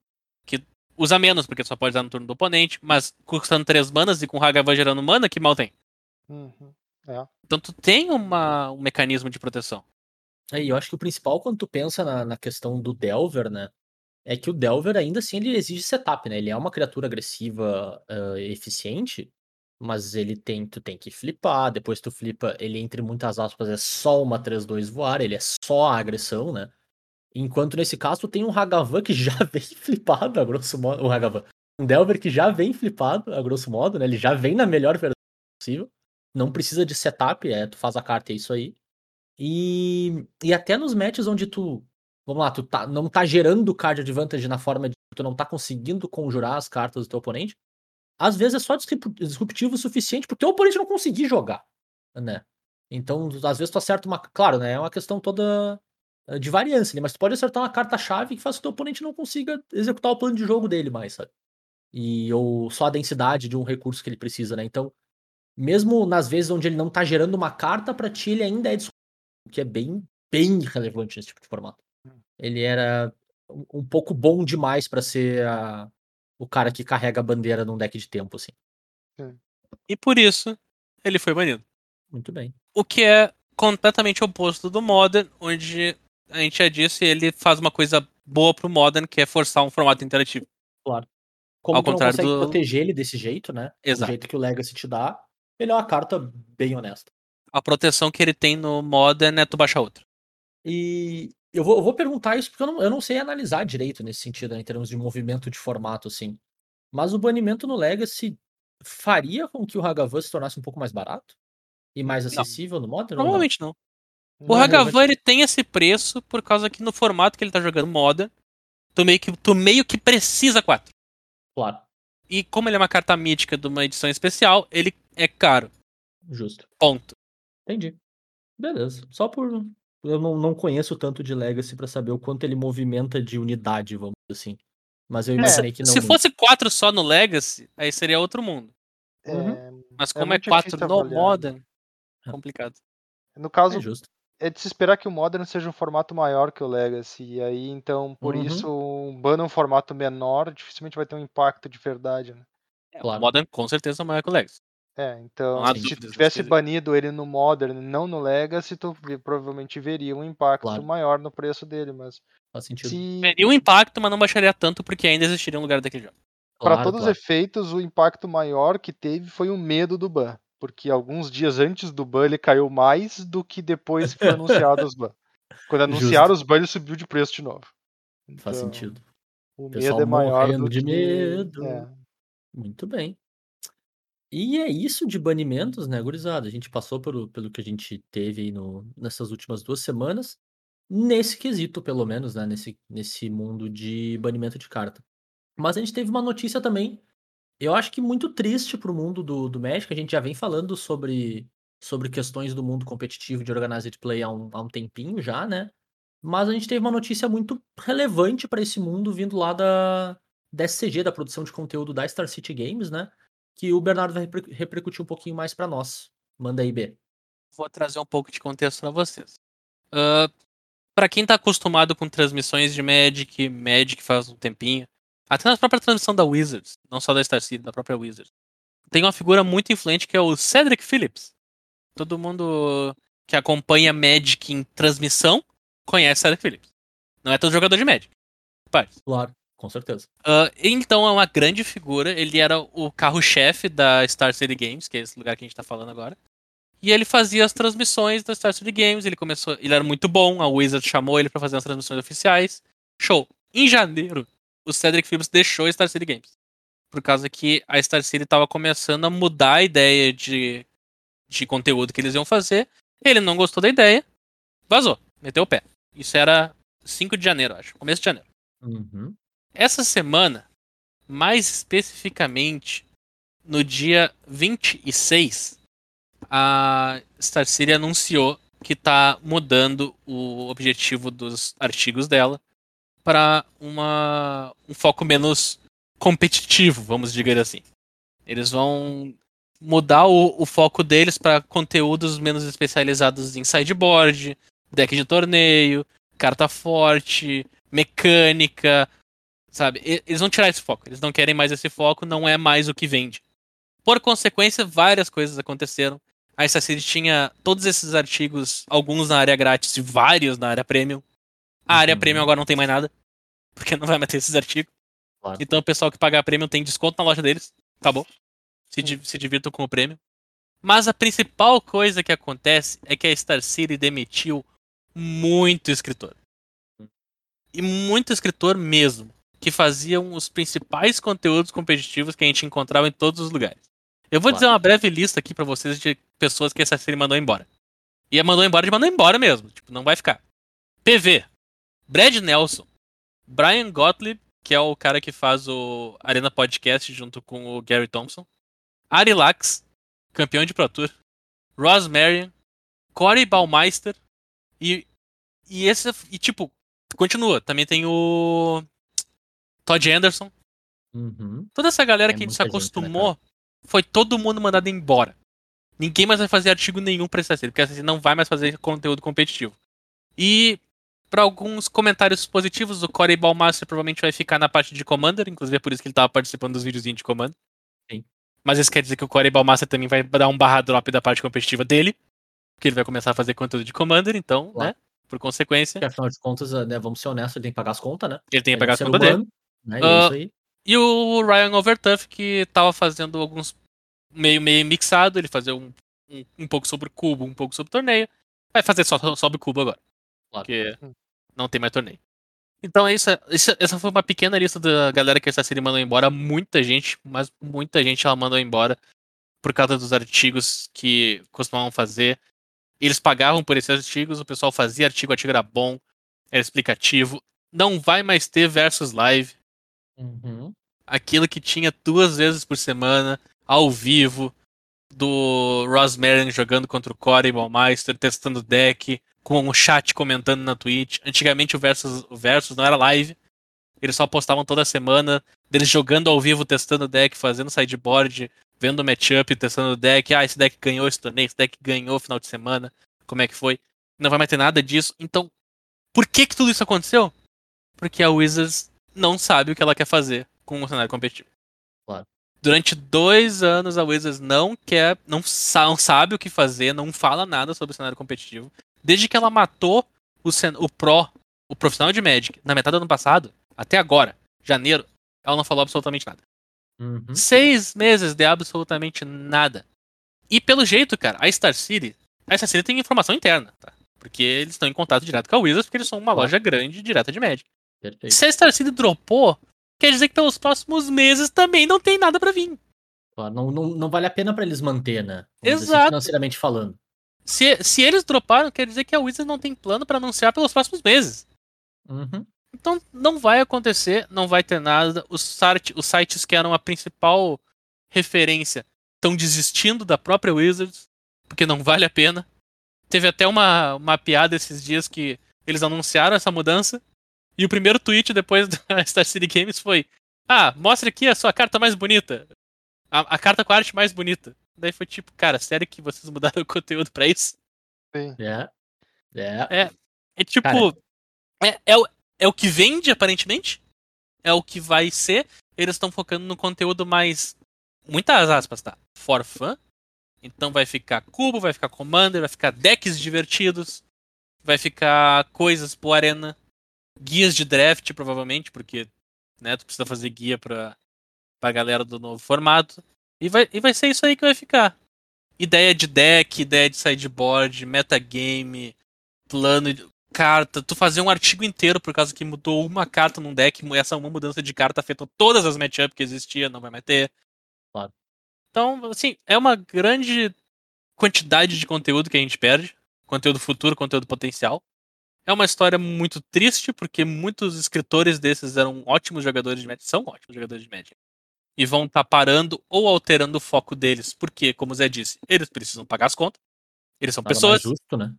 Usa menos, porque tu só pode usar no turno do oponente, mas custando 3 manas e com Hagavan gerando mana, que mal tem. Uhum. Então tu tem uma, um mecanismo de proteção. É, e eu acho que o principal quando tu pensa na, na questão do Delver, né? É que o Delver ainda assim ele exige setup, né? Ele é uma criatura agressiva ah, eficiente, mas ele tem, tu tem que flipar, depois tu flipa, ele entre muitas aspas é só uma 3-2 voar, ele é só a agressão, né? Enquanto nesse caso tu tem um Hagavan que já vem flipado, a grosso modo, o Hagavan. um Delver que já vem flipado, a grosso modo, né? Ele já vem na melhor versão possível. Não precisa de setup, é, tu faz a carta e é isso aí. E, e até nos matches onde tu. Vamos lá, tu tá, não tá gerando card advantage na forma de tu não tá conseguindo conjurar as cartas do teu oponente. Às vezes é só disrup- disruptivo o suficiente pro teu oponente não conseguir jogar, né? Então, às vezes tu acerta uma. Claro, né? É uma questão toda eh, de variância, né? Mas tu pode acertar uma carta-chave que faz que o teu oponente não consiga executar o plano de jogo dele mais, sabe? E, ou só a densidade de um recurso que ele precisa, né? Então, mesmo nas vezes onde ele não tá gerando uma carta, pra ti ele ainda é disruptivo, o que é bem, bem relevante nesse tipo de formato. Ele era um pouco bom demais pra ser a- o cara que carrega a bandeira num deck de tempo, assim. E por isso, ele foi banido. Muito bem. O que é completamente oposto do Modern, onde a gente já disse, ele faz uma coisa boa pro Modern, que é forçar um formato interativo. Como Ao tu não contrário consegue do- proteger ele desse jeito, né? Exato. Do jeito que o Legacy te dá, ele é uma carta bem honesta. A proteção que ele tem no Modern é tu baixar outra. E eu vou, eu vou perguntar isso porque eu não, eu não sei analisar direito nesse sentido, né, em termos de movimento de formato, assim. Mas o banimento no Legacy faria com que o Hagavan se tornasse um pouco mais barato? E mais Não. acessível no Modern? não? Provavelmente não. O Não é Hagavan ele tem esse preço por causa que no formato que ele tá jogando Modern, tu meio que, tu meio que precisa quatro. Claro, E como ele é uma carta mítica de uma edição especial, ele é caro. justo. Ponto. Entendi. Beleza. Só por. Eu não, não conheço tanto de Legacy pra saber o quanto ele movimenta de unidade, vamos dizer assim. Mas eu imaginei que não. Se fosse quatro só no Legacy, aí seria outro mundo. É, Mas É como é, muito quatro no avaliar. Modern, É. complicado. no caso, É justo. é de se esperar que o Modern seja um formato maior que o Legacy. E aí, então, por Uhum. isso, um ban um formato menor dificilmente vai ter um impacto de verdade. Né? Claro. O Modern com certeza é maior que o Legacy. É, então, há se dúvidas tivesse banido ele no Modern e não no Legacy, tu ve- provavelmente veria um impacto Claro. maior no preço dele. Mas Faz sentido. se Teria um impacto, mas não baixaria tanto porque ainda existiria um lugar daquele jogo. para Claro, todos claro. os efeitos, o impacto maior que teve foi o medo do ban. Porque alguns dias antes do ban ele caiu mais do que depois que foi anunciado os ban. Quando anunciaram os ban, ele subiu de preço de novo. Faz Então, sentido. O medo é maior do de que... medo. É. Muito bem. E é isso de banimentos, né, gurizada? A gente passou pelo, pelo que a gente teve aí no, nessas últimas duas semanas, nesse quesito, pelo menos, né, nesse, nesse mundo de banimento de carta. Mas a gente teve uma notícia também, eu acho que muito triste pro mundo do, do Magic, a gente já vem falando sobre, sobre questões do mundo competitivo de Organized Play há um, há um tempinho já, né? Mas a gente teve uma notícia muito relevante para esse mundo vindo lá da, da SCG, da produção de conteúdo da Star City Games, né? Que o Bernardo vai repercutir um pouquinho mais para nós. Manda aí, B. Vou trazer um pouco de contexto para vocês. Ah, Pra quem tá acostumado com transmissões de Magic, Magic faz um tempinho, até na própria transmissão da Wizards, não só da Star City, da própria Wizards, tem uma figura muito influente que é o Cedric Phillips. Todo mundo que acompanha Magic em transmissão conhece Cedric Phillips. Não é todo jogador de Magic. Claro, com certeza. Ah, então é uma grande figura. Ele era o carro-chefe da Star City Games, que é esse lugar que a gente tá falando agora. E ele fazia as transmissões da Star City Games. Ele começou, ele era muito bom. A Wizard chamou ele pra fazer as transmissões oficiais. Show. Em janeiro, o Cedric Phillips deixou a Star City Games. Por causa que a Star City tava começando a mudar a ideia de, de conteúdo que eles iam fazer. Ele não gostou da ideia. Vazou. Meteu o pé. Isso era 5 de janeiro, acho. Começo de janeiro. Uhum. Essa semana, mais especificamente no dia 26, a Star City anunciou que está mudando o objetivo dos artigos dela para um foco menos competitivo, vamos dizer assim. Eles vão mudar o, o foco deles para conteúdos menos especializados em sideboard, deck de torneio, carta forte, mecânica, sabe? Eles vão tirar esse foco. Eles não querem mais esse foco, não é mais o que vende. Por consequência, várias coisas aconteceram. A Star City tinha todos esses artigos, alguns na área grátis e vários na área premium. A área Uhum. premium agora não tem mais nada, porque não vai mais ter esses artigos. Claro. Então o pessoal que pagar premium tem desconto na loja deles. Acabou. Se, di- se divirtam com o prêmio. Mas a principal coisa que acontece é que a Star City demitiu muito escritor. E muito escritor mesmo. Que faziam os principais conteúdos competitivos que a gente encontrava em todos os lugares. Eu vou Claro. dizer uma breve lista aqui pra vocês de pessoas que essa série mandou embora. E a mandou embora de mandou embora mesmo. Tipo, não vai ficar. PV. Brad Nelson. Brian Gottlieb, que é o cara que faz o Arena Podcast junto com o Gary Thompson. Ari Lax, campeão de Pro Tour. Ross Marion. Corey Baumeister. E, e esse. E tipo, continua. Também tem o. Todd Anderson. Uhum. Toda essa galera É que a gente se muita gente, né, acostumou, foi todo mundo mandado embora. Ninguém mais vai fazer artigo nenhum pra série, porque essa não vai mais fazer conteúdo competitivo. E para alguns comentários positivos, o Corey Balmaster provavelmente vai ficar na parte de Commander, inclusive é por isso que ele tava participando dos videozinhos de Commander. Sim. Mas isso quer dizer que o Corey Balmaster também vai dar um barra drop da parte competitiva dele, porque ele vai começar a fazer conteúdo de Commander, então, Claro. né, por consequência, Porque afinal de contas, né, vamos ser honestos, ele tem que pagar as contas, né? ele tem que Ele é pegar um a ser conta dele. É isso aí. E o Ryan Overtuff, que tava fazendo alguns meio, meio mixado, ele fazia um, um, um pouco sobre cubo, um pouco sobre torneio. Vai fazer só sobre cubo agora. Claro. Porque não tem mais torneio. Então é isso. Essa, essa foi uma pequena lista da galera que essa série mandou embora. Muita gente, mas muita gente ela mandou embora por causa dos artigos que costumavam fazer. Eles pagavam por esses artigos, o pessoal fazia artigo, o artigo era bom, era explicativo. Não vai mais ter versus live Uhum. aquilo que tinha duas vezes por semana, ao vivo, do Ross Marion jogando contra o Corey Baumeister, testando deck, com um chat comentando na Twitch. Antigamente o Versus, o Versus não era live, eles só postavam toda semana, deles jogando ao vivo, testando deck, fazendo sideboard, vendo matchup, testando deck. Ah, esse deck ganhou esse torneio, esse deck ganhou final de semana, como é que foi? Não vai mais ter nada disso. Então, por que que tudo isso aconteceu? Porque a Wizards não sabe o que ela quer fazer com o cenário competitivo. Claro. Durante dois anos a Wizards não quer, não, sa- não sabe o que fazer, não fala nada sobre o cenário competitivo. Desde que ela matou o, o Pro, o profissional de Magic, na metade do ano passado, até agora, janeiro, ela não falou absolutamente nada. Uhum. Seis meses de absolutamente nada. E pelo jeito, cara, a Star City, a Star City tem informação interna, tá? Porque eles estão em contato direto com a Wizards, porque eles são uma loja grande direta de Magic. Perfeito. Se a Star City dropou, quer dizer que pelos próximos meses também não tem nada pra vir. Não, não, não vale a pena pra eles manter, né? Vamos assim, Exato. financeiramente falando. Se, se eles droparam, quer dizer que a Wizards não tem plano pra anunciar pelos próximos meses. Uhum. Então não vai acontecer, não vai ter nada. Os, site, os sites que eram a principal referência estão desistindo da própria Wizards, porque não vale a pena. Teve até uma, uma piada esses dias que eles anunciaram essa mudança. E o primeiro tweet depois da Star City Games foi: Ah, mostra aqui a sua carta mais bonita. A, a carta com a arte mais bonita. Daí foi tipo, cara, sério que vocês mudaram o conteúdo pra isso? Sim. É. É. É tipo. Cara. É, é, o, é o que vende, aparentemente. É o que vai ser. Eles estão focando no conteúdo mais. Muitas aspas, tá? For fun. Então vai ficar cubo, vai ficar commander, vai ficar decks divertidos. Vai ficar coisas pro arena. Guias de draft, provavelmente, porque né, tu precisa fazer guia pra, pra galera do novo formato. E vai, e vai ser isso aí que vai ficar. Ideia de deck, ideia de sideboard, metagame, plano de carta, tu fazer um artigo inteiro por causa que mudou uma carta num deck, essa uma mudança de carta afetou todas as matchups que existia, não vai mais ter. Claro. Então, assim, é uma grande quantidade de conteúdo que a gente perde, conteúdo futuro, conteúdo potencial. É uma história muito triste, porque muitos escritores desses eram ótimos jogadores de Magic, são ótimos jogadores de Magic. E vão estar parando ou alterando o foco deles, porque, como o Zé disse, eles precisam pagar as contas. Eles são Nada pessoas, mais justo, né?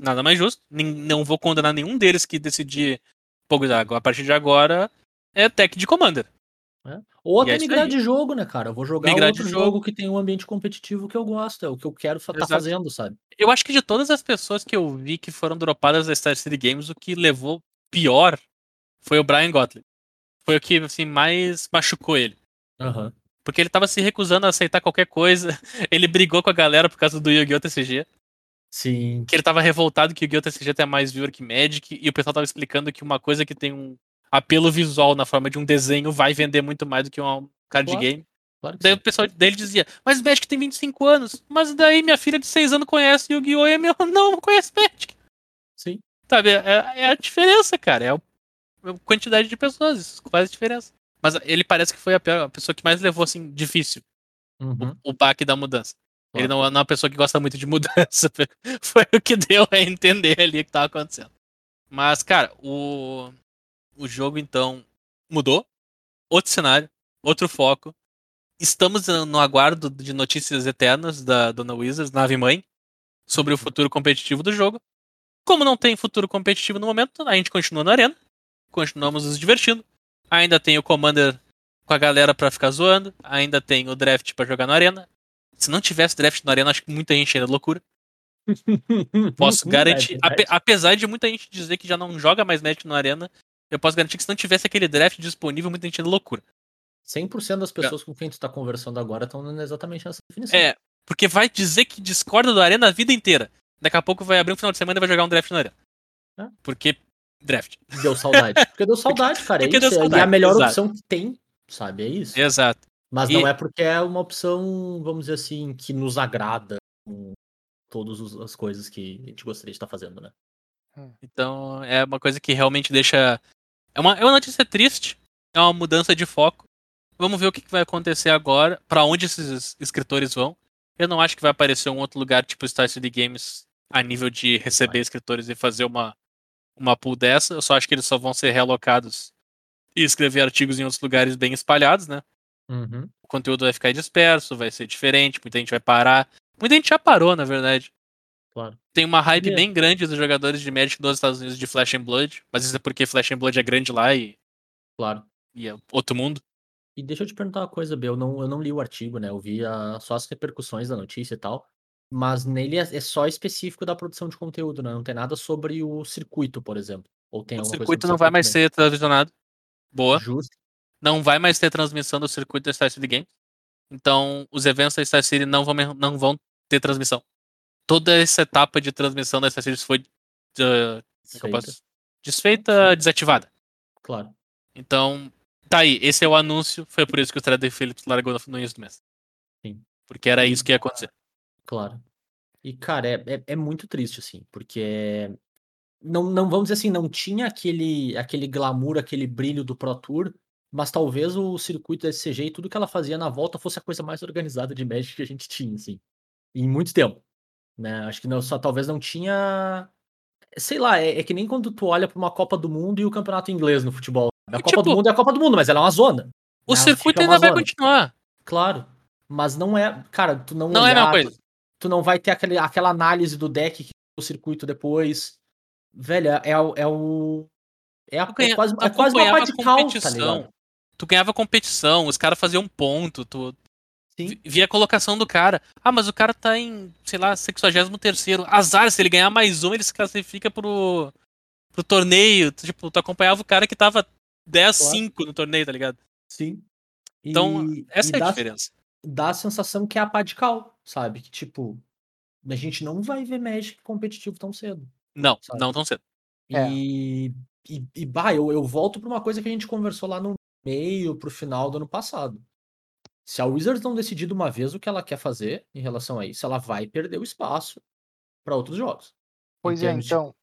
nada mais justo. Nem- Não vou condenar nenhum deles que decidir, pô, a partir de agora, é tech de Commander. Ou E é até isso migrar de jogo, né, cara? Eu vou jogar Migrar outro jogo. jogo. que tem um ambiente competitivo que eu gosto. É o que eu quero estar Exato. fazendo, sabe? Eu acho que de todas as pessoas que eu vi que foram dropadas da Star City Games, o que levou pior foi o Brian Gottlieb. Foi o que, assim, mais machucou ele. Aham. Porque ele tava se recusando a aceitar qualquer coisa. Ele brigou com a galera por causa do Yu-Gi-Oh! TCG. Sim. Que ele tava revoltado que o Yu-Gi-Oh! TCG tem mais viewer que Magic. E o pessoal tava explicando que uma coisa que tem um apelo visual na forma de um desenho vai vender muito mais do que um card Claro. game. Claro Daí sim. o pessoal dele dizia, mas Magic tem 25 anos. Mas daí minha filha de 6 anos conhece Yu-Gi-Oh! e meu não, não conhece Magic. Sim. Sabe, é, é a diferença, cara. É o, quantidade de pessoas, isso faz diferença. Mas ele parece que foi a, pior- a pessoa que mais levou, assim, difícil, Uhum. o, o baque da mudança. Ele Claro. não, é- não é uma pessoa que gosta muito de mudança. Foi o que deu a entender ali o que tava acontecendo. Mas, cara, o, o jogo, então, mudou. Outro cenário, outro foco. Estamos no aguardo de notícias eternas da Dona Wizards, nave mãe, sobre o futuro competitivo do jogo. Como não tem futuro competitivo no momento, a gente continua na arena. Continuamos nos divertindo. Ainda tem o Commander com a galera pra ficar zoando. Ainda tem o draft pra jogar na arena. Se não tivesse draft na arena, acho que muita gente é loucura. Posso Uhum, garantir. é ape- apesar de muita gente dizer que já não joga mais Magic na arena, eu posso garantir que se não tivesse aquele draft disponível, muita gente é loucura. 100% das pessoas com quem tu tá conversando agora estão exatamente nessa definição. É, porque vai dizer que discorda da arena a vida inteira. Daqui a pouco vai abrir um final de semana e vai jogar um draft na arena. É. Porque. Draft. Deu saudade. Porque deu saudade, cara. porque é deu isso. saudade, E a melhor exato. opção que tem, sabe? É isso. Exato. Mas E- não é porque é uma opção, vamos dizer assim, que nos agrada com todas os- as coisas que a gente gostaria de estar fazendo, né? Então é uma coisa que realmente deixa. É uma, é uma notícia triste. É uma mudança de foco. Vamos ver o que que vai acontecer agora. Pra onde esses escritores vão. Eu não acho que vai aparecer um outro lugar tipo Star City Games a nível de receber escritores e fazer uma, uma pool dessa. Eu só acho que eles só vão ser realocados e escrever artigos em outros lugares bem espalhados, né? Uhum. O conteúdo vai ficar disperso, vai ser diferente, muita gente vai parar. Muita gente já parou, na verdade. Claro. Tem uma hype É. bem grande dos jogadores de Magic dos Estados Unidos de Flash and Blood, mas isso é porque Flash and Blood é grande lá e, Claro. e é outro mundo. E deixa eu te perguntar uma coisa, Bel. Eu não, eu não li o artigo, né? Eu vi a- só as repercussões da notícia e tal. Mas nele é, é só específico da produção de conteúdo, né? Não tem nada sobre o circuito, por exemplo. Ou tem O circuito não vai mais também? ser televisionado. Boa. Justo. Não vai mais ter transmissão do circuito da Star City Games. Então, os eventos da Star City não vão, não vão ter transmissão. Toda essa etapa de transmissão Star City foi uh, como é que eu posso- Feita. desfeita, desativada. Claro. Então, tá aí. Esse é o anúncio. Foi por isso que o Trader Phillips largou no- no início do mês. Sim. Porque era isso que ia acontecer. Claro. E, cara, é, é, é muito triste, assim, porque não, não vamos dizer assim, não tinha aquele, aquele glamour, aquele brilho do Pro Tour, mas talvez o circuito da SCG e tudo que ela fazia na volta fosse a coisa mais organizada de Magic que a gente tinha, assim, em muito tempo. Né? Acho que não, só talvez não tinha. Sei lá, é, é que nem quando tu olha pra uma Copa do Mundo e o campeonato inglês no futebol. A Copa do tipo, Mundo é a Copa do Mundo, mas ela é uma zona. O né? circuito ainda vai zona. continuar. Claro. Mas não é. Cara, tu não. Não é a mesma olhar, coisa. Tu, tu não vai ter aquele, aquela análise do deck que o circuito depois. Velho, é, é o. É, é, a- ganha- é quase, é quase uma parte de cal, tá competição. ligado? Tu ganhava competição, os caras faziam ponto, tu Sim. vi- via a colocação do cara. Ah, mas o cara tá em, sei lá, 63º. Azar, se ele ganhar mais um, ele se classifica pro, pro torneio. Tipo, tu acompanhava o cara que tava 10-5 no torneio, tá ligado? Sim. Então, E- essa e é a dá, diferença. dá a sensação que é a pá de cal, sabe? Que tipo. A gente não vai ver Magic competitivo tão cedo. Não, sabe? não tão cedo. É. E, e, e bah, eu, eu volto pra uma coisa que a gente conversou lá no meio, pro final do ano passado. Se a Wizards não decidir de uma vez o que ela quer fazer em relação a isso, ela vai perder o espaço pra outros jogos. Pois é, termos de- então.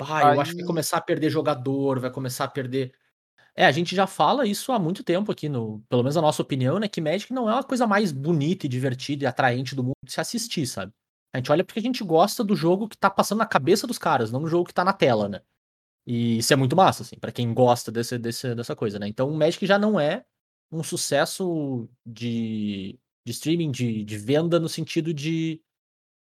Bah, eu acho que vai aí- começar a perder jogador, vai começar a perder. É, a gente já fala isso há muito tempo aqui, no, pelo menos a nossa opinião, né? Que Magic não é uma coisa mais bonita e divertida e atraente do mundo de se assistir, sabe? A gente olha porque a gente gosta do jogo que tá passando na cabeça dos caras, não do jogo que tá na tela, né? E isso é muito massa, assim, pra quem gosta desse, desse, dessa coisa, né? Então o Magic já não é um sucesso de, de streaming, de, de venda no sentido de,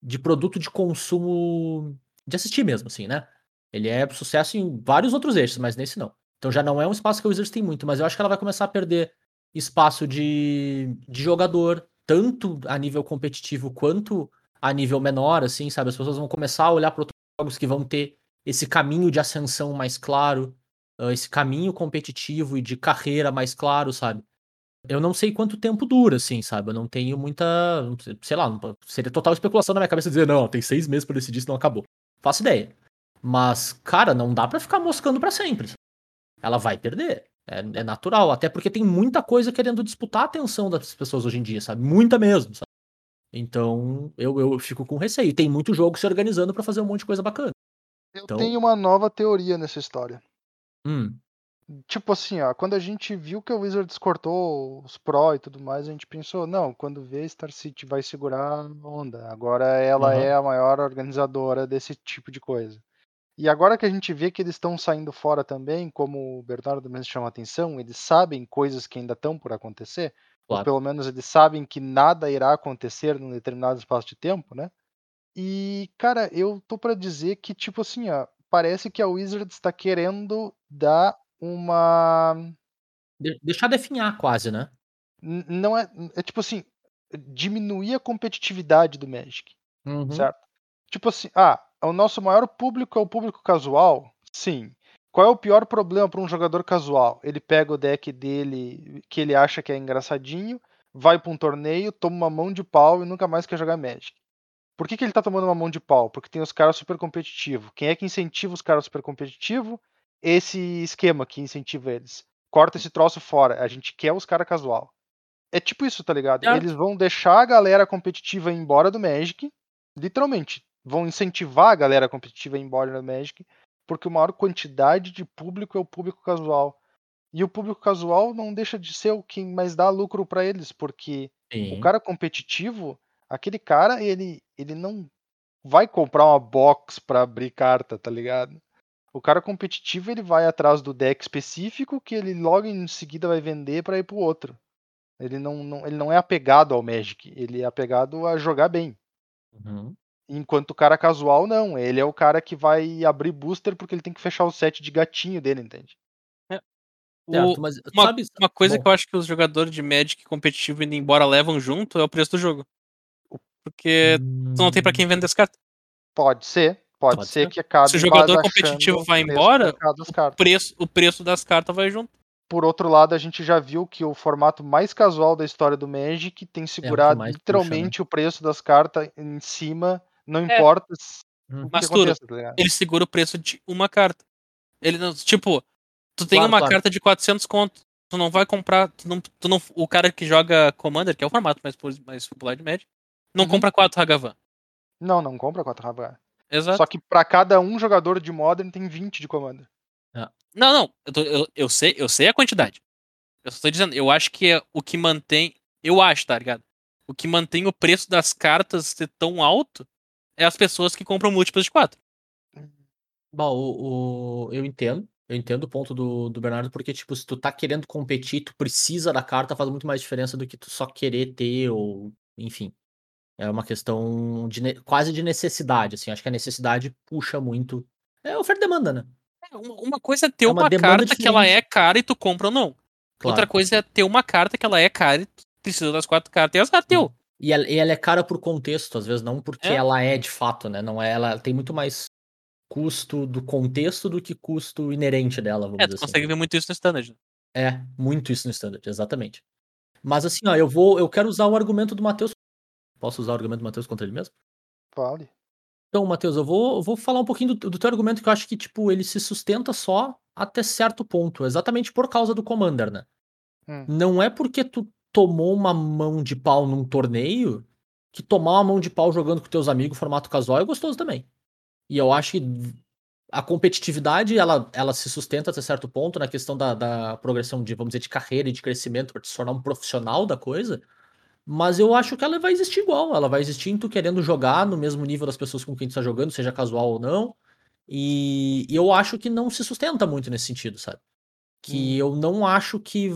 de produto de consumo de assistir mesmo, assim, né? Ele é sucesso em vários outros eixos, mas nesse não. Então já não é um espaço que a Wizards tem muito, mas eu acho que ela vai começar a perder espaço de, de jogador, tanto a nível competitivo quanto a nível menor, assim, sabe? As pessoas vão começar a olhar para outros jogos que vão ter esse caminho de ascensão mais claro, esse caminho competitivo e de carreira mais claro, sabe? Eu não sei quanto tempo dura, assim, sabe? Eu não tenho muita. não sei- lá, não- seria total especulação na minha cabeça dizer, não, tem seis meses pra decidir, senão acabou. Faço ideia. Mas, cara, não dá pra ficar moscando pra sempre. Ela vai perder. É, é natural. Até porque tem muita coisa querendo disputar a atenção das pessoas hoje em dia, sabe? Muita mesmo, sabe? Então, eu, eu fico com receio. Tem muito jogo se organizando pra fazer um monte de coisa bacana. Eu Então- tenho uma nova teoria nessa história. Hum, Tipo assim, ó, quando a gente viu que o Wizards cortou os Pro e tudo mais, a gente pensou, não, quando vê Star City vai segurar a onda. Agora ela Aham. é a maior organizadora desse tipo de coisa. E agora que a gente vê que eles estão saindo fora também, como o Bernardo mesmo chama a atenção, eles sabem coisas que ainda estão por acontecer, ou Claro. pelo menos eles sabem que nada irá acontecer num determinado espaço de tempo, né? E, cara, eu tô pra dizer que, tipo assim, ó, parece que a Wizards está querendo dar uma. De deixar definhar quase, né. N não é é tipo assim, diminuir a competitividade do Magic, Uhum. certo? Tipo assim, ah, o nosso maior público é o público casual? Sim. Qual é o pior problema para um jogador casual? Ele pega o deck dele, que ele acha que é engraçadinho, vai pra um torneio, toma uma mão de pau e nunca mais quer jogar Magic. Por que que ele tá tomando uma mão de pau? Porque tem os caras super competitivo. Quem é que incentiva os caras super competitivo? Esse esquema que incentiva eles. Corta esse troço fora, a gente quer os cara casual. É tipo isso, tá ligado? Certo. Eles vão deixar a galera competitiva ir embora do Magic, literalmente, vão incentivar a galera competitiva embora do Magic, porque a maior quantidade de público é o público casual. E o público casual não deixa de ser o que mais dá lucro pra eles, porque o Sim. cara competitivo, aquele cara, ele ele não vai comprar uma box pra abrir carta, tá ligado? O cara competitivo, ele vai atrás do deck específico que ele logo em seguida vai vender pra ir pro outro. Ele não não ele não é apegado ao Magic, ele é apegado a jogar bem. Uhum. Enquanto o cara casual não, ele é o cara que vai abrir booster porque ele tem que fechar o set de gatinho dele, entende? O- Certo, mas tu uma, sabe uma coisa bom, que eu acho que os jogadores de Magic competitivo indo embora levam junto é o preço do jogo. Porque tu não tem pra quem vender as cartas. Pode ser, pode, Pode ser ser. que acabe Se o jogador competitivo vai embora, O preço, o preço das cartas vai junto. Por outro lado, a gente já viu que o formato mais casual da história do Magic tem segurado mais puxa, né? literalmente o preço das cartas em cima, não É. importa que Mas tudo, aconteça, tá ele segura o preço de uma carta. Ele não, tipo, tu tem Claro, uma claro. carta de 400 conto, tu não vai comprar, tu não, tu não, o cara que joga Commander, que é o formato mais, mais popular de Magic, não Uhum. compra quatro Hagavan. Não, não compra 4 Ravan. Exato. Só que pra cada um jogador de Modern tem 20 de Commander. Não, não, eu, tô- eu, eu sei, eu sei a quantidade. Eu só tô dizendo, eu acho que é o que mantém, eu acho, tá ligado? O que mantém o preço das cartas ser tão alto é as pessoas que compram múltiplos de quatro. Bom, o, o- eu entendo. Eu entendo o ponto do, do Bernardo, porque, tipo, se tu tá querendo competir, tu precisa da carta, faz muito mais diferença do que tu só querer ter, ou. Enfim. É uma questão de quase de necessidade, assim. Acho que a necessidade puxa muito. É oferta e demanda, né? É, Uma, coisa é ter É uma uma, carta que ela diferente. é cara e tu compra ou não. Claro. Outra coisa é ter uma carta que ela é cara e tu precisa das quatro cartas e azar teu. E ela, e ela é cara por contexto, às vezes, não porque É. ela é de fato, né? Não é, ela tem muito mais custo do contexto do que custo inerente dela, vamos É, dizer tu assim. consegue ver muito isso no standard. né? É, muito isso no standard, exatamente. Mas assim, ó, eu vou, eu quero usar o argumento do Matheus. Posso usar o argumento do Matheus contra ele mesmo? Vale. Então, Matheus, eu vou, eu vou falar um pouquinho do, do teu argumento que eu acho que, tipo, ele se sustenta só até certo ponto, exatamente por causa do Commander, né? Hum. Não é porque tu tomou uma mão de pau num torneio que tomar uma mão de pau jogando com teus amigos formato casual é gostoso também. E eu acho que a competitividade, ela, ela se sustenta até certo ponto na questão da, da progressão de, vamos dizer, de carreira e de crescimento para te tornar um profissional da coisa. Mas eu acho que ela vai existir igual. Ela vai existir em tu querendo jogar no mesmo nível das pessoas com quem tu tá jogando, seja casual ou não. E, e eu acho que não se sustenta muito nesse sentido, sabe? Que eu não acho que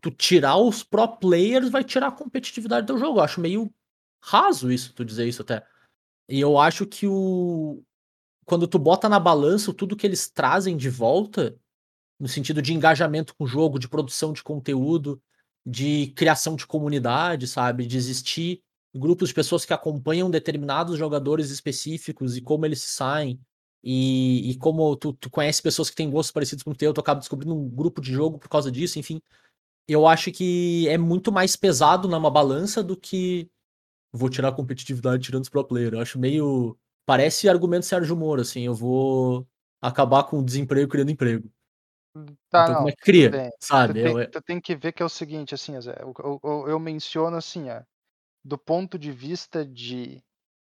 tu tirar os pro players vai tirar a competitividade do jogo. Eu acho meio raso isso, tu dizer isso até. E eu acho que o. Quando tu bota na balança tudo que eles trazem de volta, no sentido de engajamento com o jogo, de produção de conteúdo, de criação de comunidade, sabe? De existir grupos de pessoas que acompanham determinados jogadores específicos e como eles se saem. E, e como tu, tu conhece pessoas que têm gostos parecidos com o teu, tu acaba descobrindo um grupo de jogo por causa disso, enfim. Eu acho que é muito mais pesado numa balança do que vou tirar a competitividade tirando os pro player. Eu acho meio. Parece argumento Sérgio Moro, assim, eu vou acabar com o desemprego criando emprego. Tá, então, não, como é que cria? bem. Tu Sabe? tem, Eu- tu tem que ver que é o seguinte, assim, Zé, eu, eu- eu- menciono assim, ó, do ponto de vista de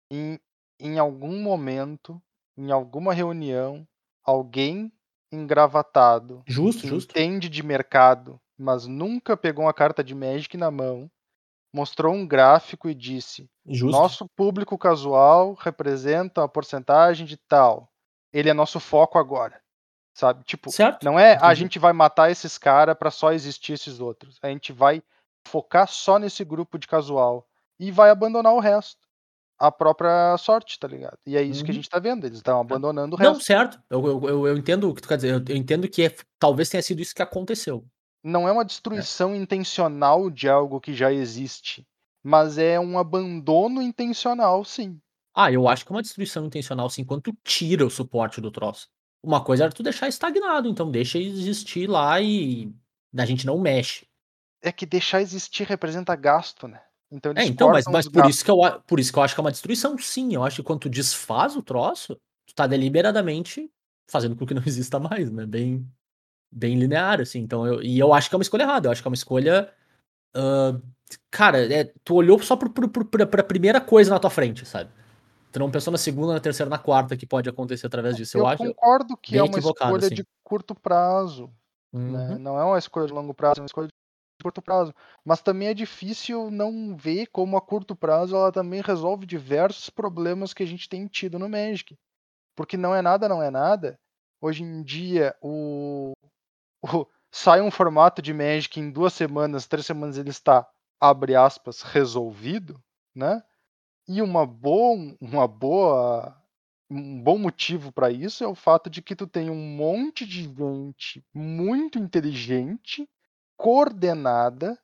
em, em algum momento, em alguma reunião, alguém engravatado, Justo, justo. entende de mercado, mas nunca pegou uma carta de Magic na mão, mostrou um gráfico e disse: Justo. nosso público casual representa uma porcentagem de tal. Ele é nosso foco agora. Sabe? Tipo, certo? não é a gente vai matar esses caras pra só existir esses outros. A gente vai focar só nesse grupo de casual e vai abandonar o resto. A própria sorte, tá ligado? E é isso que a Uhum. gente tá vendo. Eles estão abandonando o Não, resto. certo. Eu, eu, eu, entendo o que tu quer dizer. Eu, eu entendo que é- talvez tenha sido isso que aconteceu. Não é uma destruição intencional de algo que já existe, mas é um abandono intencional, sim. Ah, eu acho que é uma destruição intencional, sim, quando tu tira o suporte do troço. Uma coisa era tu deixar estagnado, então deixa existir lá e a gente não mexe. É que deixar existir representa gasto, né? Então É, então, mas, mas por, isso que eu, por isso que eu acho que é uma destruição, sim. Eu acho que quando tu desfaz o troço, tu tá deliberadamente fazendo com que não exista mais, né? Bem, bem linear, assim. Então, eu, e eu acho que é uma escolha errada. Eu acho que é uma escolha. ah, cara, é, tu olhou só pro, pro, pro, pra, pra primeira coisa na tua frente, sabe? Tu não pensou na segunda, na terceira, na quarta que pode acontecer através disso. Eu, Eu acho. concordo que é uma escolha assim. de curto prazo. né? Uhum. Não é uma escolha de longo prazo, é uma escolha de curto prazo. Mas também é difícil não ver como a curto prazo ela também resolve diversos problemas que a gente tem tido no Magic. Porque não é nada, não é nada. Hoje em dia, o, o- sai um formato de Magic em duas semanas, três semanas ele está, abre aspas, resolvido, né? E uma boa, uma boa, um bom motivo para isso é o fato de que tu tem um monte de gente muito inteligente, coordenada,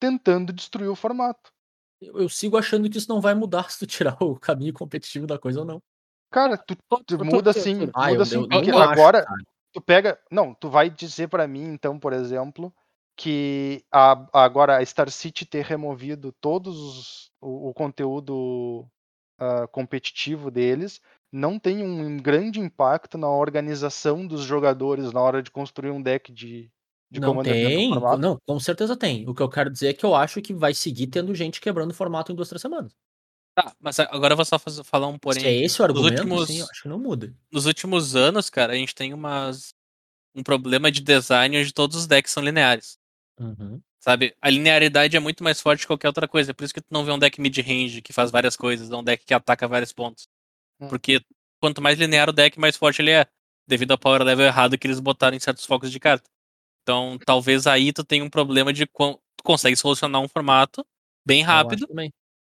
tentando destruir o formato. Eu, eu sigo achando que isso não vai mudar se tu tirar o caminho competitivo da coisa ou não. Cara, tu, tu tô- muda tô- sim, Ah, muda eu, sim, eu porque não acho, agora cara. tu pega, não, tu vai dizer para mim então, por exemplo, que a- agora a Star City ter removido todos os, o, o conteúdo ah, competitivo deles não tem um grande impacto na organização dos jogadores na hora de construir um deck de, de Não tem, não, com certeza tem. O que eu quero dizer é que eu acho que vai seguir tendo gente quebrando o formato em duas, três semanas. Tá, mas agora eu vou só fazer- falar um porém. Se é esse o Nos argumento, últimos- sim, eu acho que não muda. Nos últimos anos, cara, a gente tem umas, um problema de design onde todos os decks são lineares. Uhum. Sabe? A linearidade é muito mais forte que qualquer outra coisa. É por isso que tu não vê um deck mid-range que faz várias coisas, é um deck que ataca vários pontos. Hum. Porque quanto mais linear o deck, mais forte ele é. Devido ao power level errado que eles botaram em certos focos de carta. Então, talvez aí tu tenha um problema de quan- tu consegue solucionar um formato bem rápido,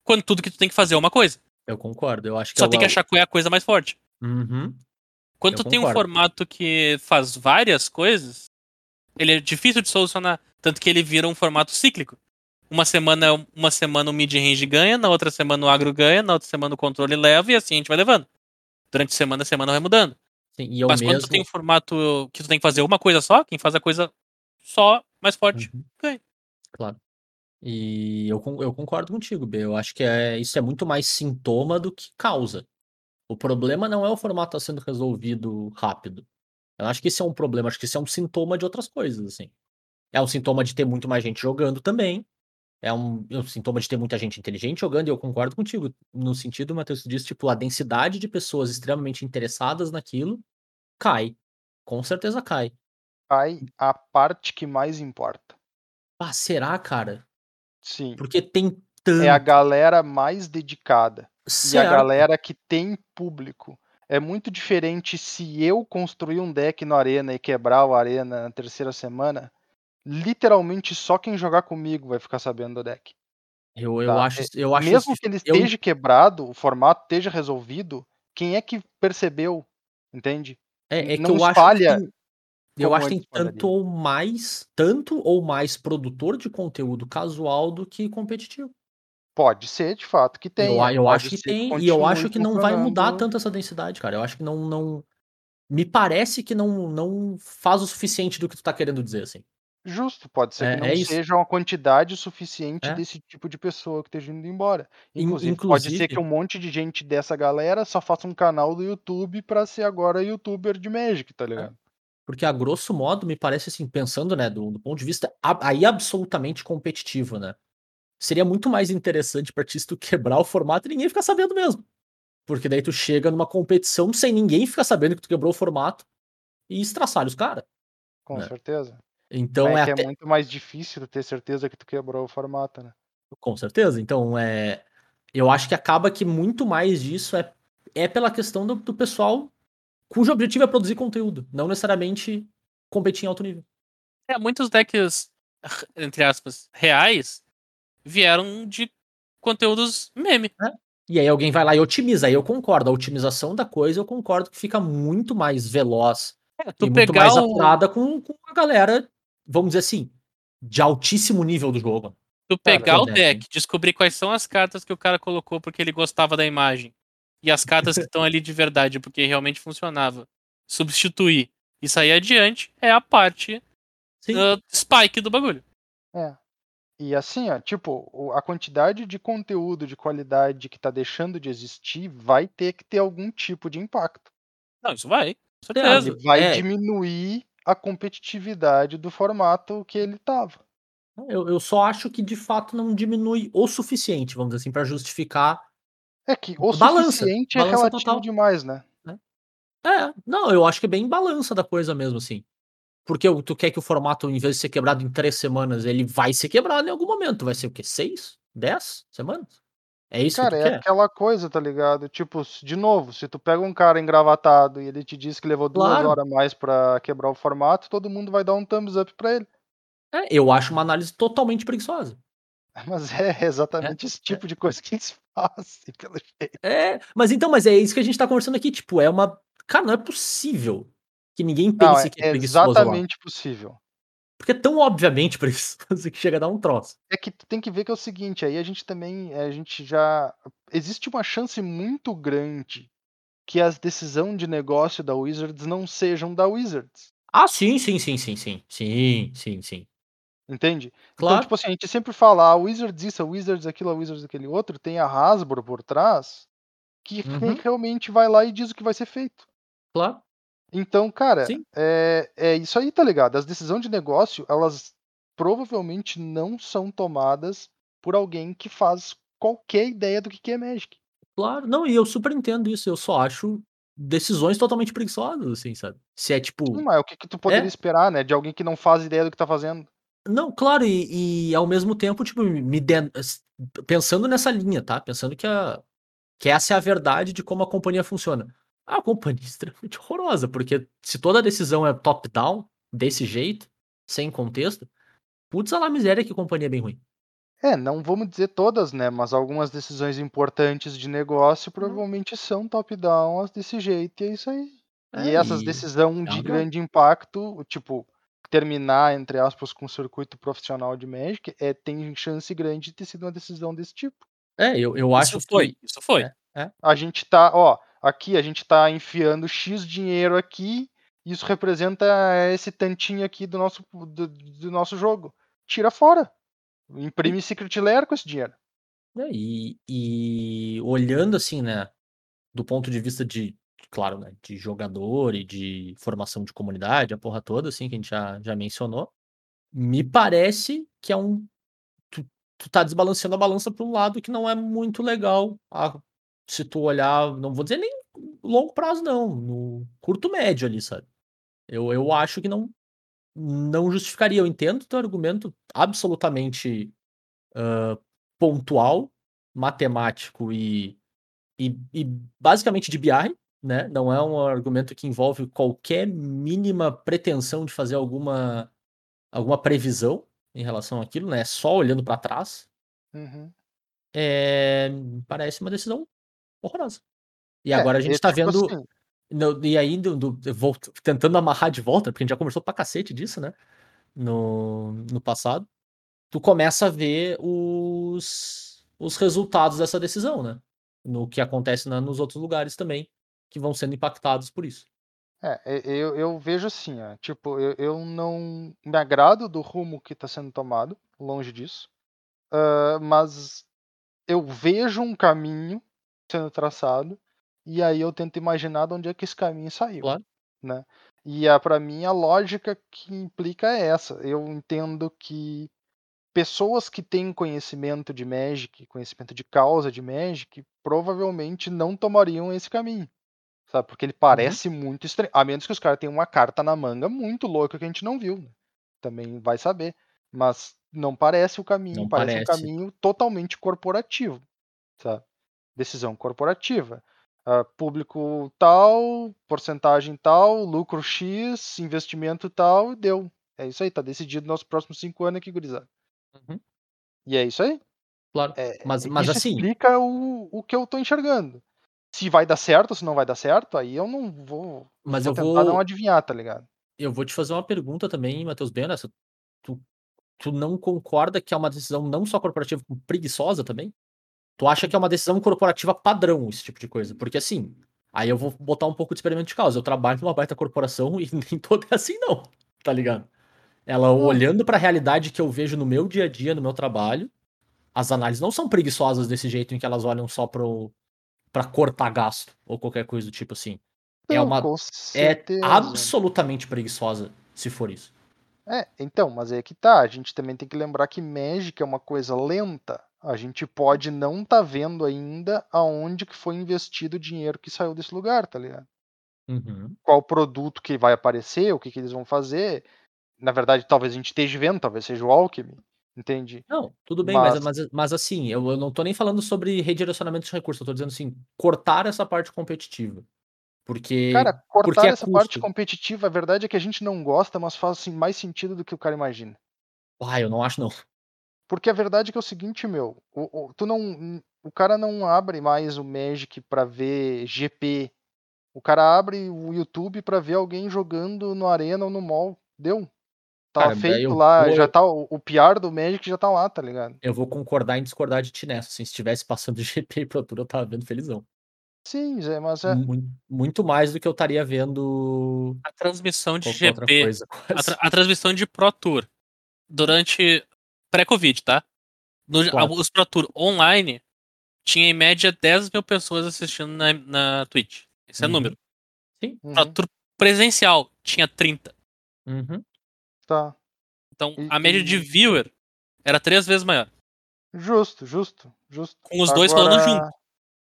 quando tudo que tu tem que fazer é uma coisa. Eu concordo. Eu acho que Só é tem que achar qual é a coisa mais forte. Uhum. Quando Eu tu tem um concordo. formato que faz várias coisas, ele é difícil de solucionar. Tanto que ele vira um formato cíclico. Uma semana, uma semana o mid-range ganha, na outra semana o agro ganha, na outra semana o controle leva e assim a gente vai levando. Durante a semana, a semana vai mudando. Sim, e Mas quando mesmo. tu tem um formato que tu tem que fazer uma coisa só, quem faz a coisa só, mais forte. Uhum. ganha. Claro. E eu, eu concordo contigo, B. Eu acho que é, isso é muito mais sintoma do que causa. O problema não é o formato estar sendo resolvido rápido. Eu acho que isso é um problema, acho que isso é um sintoma de outras coisas, assim. É um sintoma de ter muito mais gente jogando também. É um, é um sintoma de ter muita gente inteligente jogando, e eu concordo contigo. No sentido, Matheus, disse, tipo, a densidade de pessoas extremamente interessadas naquilo cai. Com certeza cai. Aí a parte que mais importa. Ah, será, cara? Sim. Porque tem tanto. É a galera mais dedicada. E a Certo. galera que tem público. É muito diferente se eu construir um deck no Arena e quebrar o Arena na terceira semana. Literalmente só quem jogar comigo vai ficar sabendo do deck. Eu, eu Tá, acho, é, eu acho Mesmo que ele eu- esteja quebrado, o formato esteja resolvido, quem é que percebeu? Entende? É, é que não eu acho espalha que tem, eu acho que tem espalharia. tanto ou mais, tanto ou mais produtor de conteúdo casual do que competitivo. Pode ser, de fato, que tem. eu eu acho que tem, e eu acho que não vai mudar tanto. essa densidade, cara. Eu acho que não, não me parece que não, não faz o suficiente do que tu tá querendo dizer, assim. Justo, pode ser É- que não é seja uma quantidade suficiente É. desse tipo de pessoa que esteja indo embora. In- Inclusive, pode ser inclusive- que um monte de gente dessa galera só faça um canal do YouTube pra ser agora youtuber de Magic, tá ligado? Porque a grosso modo me parece assim, pensando, né, do, do ponto de vista aí absolutamente competitivo, né? Seria muito mais interessante pra ti se tu quebrar o formato e ninguém ficar sabendo mesmo. Porque daí tu chega numa competição sem ninguém ficar sabendo que tu quebrou o formato. e estraçalha os caras. Com né? certeza. Então é é que até... é muito mais difícil ter certeza que tu quebrou o formato, né? Com certeza. Então, é. Eu acho que acaba que muito mais disso é, é pela questão do, do pessoal cujo objetivo é produzir conteúdo, não necessariamente competir em alto nível. É, muitos decks, entre aspas, reais, vieram de conteúdos meme. E aí alguém vai lá e otimiza. Aí eu concordo. A otimização da coisa eu concordo que fica muito mais veloz É, tu e muito pegar mais o, apurada com, com a galera, vamos dizer assim, de altíssimo nível do jogo. tu Cara, pegar o né, deck, descobrir quais são as cartas que o cara colocou porque ele gostava da imagem e as cartas que estão ali de verdade porque realmente funcionava, substituir e sair adiante é a parte Sim. uh, spike do bagulho. É. E assim, ó, tipo, a quantidade de conteúdo de qualidade que tá deixando de existir vai ter que ter algum tipo de impacto. Não, isso vai, com É, certeza. Ele vai É. diminuir a competitividade do formato que ele tava. Eu, eu só acho que de fato não diminui o suficiente, vamos dizer assim, pra justificar. É que o Balança, suficiente é balança relativo total. demais, né? É, não, eu acho que é bem balança da coisa mesmo, assim. Porque tu quer que o formato, em vez de ser quebrado em três semanas, ele vai ser quebrado em algum momento. Vai ser o quê? Seis? Dez semanas? É isso Cara, que tu é quer? aquela coisa, tá ligado? Tipo, de novo, se tu pega um cara engravatado e ele te diz que levou duas Claro. horas a mais pra quebrar o formato, todo mundo vai dar um thumbs up pra ele. É, eu acho uma análise totalmente preguiçosa. Mas é exatamente esse tipo de coisa que eles fazem, pelo jeito. É, mas então, mas é isso que a gente tá conversando aqui. Tipo, é uma. Cara, não é possível que ninguém Não, pense é que é preguiçoso lá. exatamente possível. Porque é tão obviamente preguiçoso que chega a dar um troço. É que tem que ver que é o seguinte, aí a gente também, a gente já existe uma chance muito grande que as decisões de negócio da Wizards não sejam da Wizards, Ah, sim, sim, sim, sim, sim. Sim, sim, sim. entende? Então, Claro. tipo assim, a gente sempre fala, a Wizards isso, a Wizards aquilo, a Wizards aquele outro, tem a Hasbro por trás, que Uhum. realmente vai lá e diz o que vai ser feito. Claro. Então, cara, Sim. é, é isso aí, tá ligado? As decisões de negócio, elas provavelmente não são tomadas por alguém que faz qualquer ideia do que é Magic. Claro, não, e eu super entendo isso, eu só acho decisões totalmente preguiçosas, assim, sabe? Se é tipo. Sim, mas o que, que tu poderia É. esperar, né? De alguém que não faz ideia do que tá fazendo. Não, claro, e, e ao mesmo tempo, tipo, me den- pensando nessa linha, tá? Pensando que, a, que essa é a verdade de como a companhia funciona. A companhia é extremamente horrorosa, porque se toda decisão é top-down, desse jeito, sem contexto, putz, a lá miséria que companhia é bem ruim. É, não vamos dizer todas, né? Mas algumas decisões importantes de negócio provavelmente são top-down desse jeito, e é isso aí. e É, essas e- decisões é de grande impacto, tipo, terminar, entre aspas, com o circuito profissional de Magic, é, tem chance grande de ter sido uma decisão desse tipo. É, eu, eu acho Isso foi, que. isso foi. É. A gente tá, ó, aqui a gente tá enfiando X dinheiro aqui, isso representa esse tantinho aqui do nosso, do, do nosso jogo. Tira fora. Imprime Secret Lair com esse dinheiro. né, e, e olhando assim, né, do ponto de vista de, claro, né, de jogador e de formação de comunidade, a porra toda, assim, que a gente já, já mencionou, me parece que é um. Tu, tu tá desbalanceando a balança para um lado que não é muito legal. a- se tu olhar, não vou dizer nem longo prazo, não, no curto médio ali, sabe? Eu, eu acho que não, não justificaria. Eu entendo teu argumento absolutamente ah, pontual, matemático e, e, e basicamente de BR, né? Não é um argumento que envolve qualquer mínima pretensão de fazer alguma, alguma previsão em relação àquilo, né? Só olhando para trás. Uhum. É, parece uma decisão horrorosa. E É, agora a gente tá tipo vendo. assim, No- e aí, do, do- vou tentando amarrar de volta, porque a gente já conversou pra cacete disso, né? No, no passado. Tu começa a ver os, os resultados dessa decisão, né? No que acontece na- nos outros lugares também, que vão sendo impactados por isso. É, eu, eu vejo assim, ó, tipo, eu, eu não me agrado do rumo que está sendo tomado, longe disso, ah, mas eu vejo um caminho sendo traçado e aí eu tento imaginar de onde é que esse caminho saiu, Claro. né? E a, para mim a lógica que implica é essa. Eu entendo que pessoas que têm conhecimento de Magic, conhecimento de causa de Magic, provavelmente não tomariam esse caminho. Sabe? Porque ele parece muito estranho. A menos que os caras tenham uma carta na manga muito louca que a gente não viu. né? Também vai saber. Mas não parece o caminho. Não parece, um parece. caminho totalmente corporativo. Sabe? Decisão corporativa. Ah, público tal, porcentagem tal, lucro X, investimento tal, deu. É isso aí, tá decidido nos próximos cinco anos aqui, gurizada. Uhum. E é isso aí. Claro. É, Mas, mas isso assim, explica o, o que eu tô enxergando. Se vai dar certo, se não vai dar certo, aí eu não vou, mas vou eu tentar não vou, adivinhar, tá ligado? eu vou te fazer uma pergunta também, Matheus, honesta. Tu, tu não concorda que é uma decisão não só corporativa, como preguiçosa também? Tu acha que é uma decisão corporativa padrão, esse tipo de coisa? Porque assim, aí eu vou botar um pouco de experimento de causa. Eu trabalho numa baita corporação e nem toda é assim, não, tá ligado? Ela Hum. olhando pra realidade que eu vejo no meu dia a dia, no meu trabalho, as análises não são preguiçosas desse jeito em que elas olham só pro, pra cortar gasto ou qualquer coisa do tipo assim. É Não, uma- com É absolutamente preguiçosa, se for isso. É, então, mas é que tá. A gente também tem que lembrar que Magic é uma coisa lenta. A gente pode não tá vendo ainda aonde que foi investido o dinheiro que saiu desse lugar, tá ligado? Uhum. Qual produto que vai aparecer, o que, que eles vão fazer. Na verdade, talvez a gente esteja vendo, talvez seja o Alchemy, entende? Não, tudo bem, mas, Mas- mas, mas assim, eu, eu não tô nem falando sobre redirecionamento de recursos, eu tô dizendo assim, cortar essa parte competitiva. Porque. Cara, cortar porque é essa parte custo. competitiva, a verdade é que a gente não gosta, mas faz assim, mais sentido do que o cara imagina. Ah, eu não acho não. Porque a verdade é que é o seguinte, meu, o, o- tu não, o cara não abre mais o Magic pra ver GP. O cara abre o YouTube pra ver alguém jogando no Arena ou no Mall. Deu. Tá feito eu lá, vou- já tá o, o PR do Magic já tá lá, tá ligado? Eu vou concordar em discordar de ti nessa. Assim, se estivesse passando GP e Pro Tour, eu tava vendo felizão. Sim, Zé, mas é. Mu- Muito mais do que eu estaria vendo A transmissão de GP, coisa. a, tra- a transmissão de Pro Tour durante pré-Covid, tá? No- Claro. Os Pro Tour online tinha em média 10 mil pessoas assistindo na, na Twitch. Esse é o Uhum. número. uhum, Pro Tour presencial tinha 30. Uhum. tá. Então E- a média de e- viewer era três vezes maior. Justo, justo, justo. Com os dois falando Agora, junto.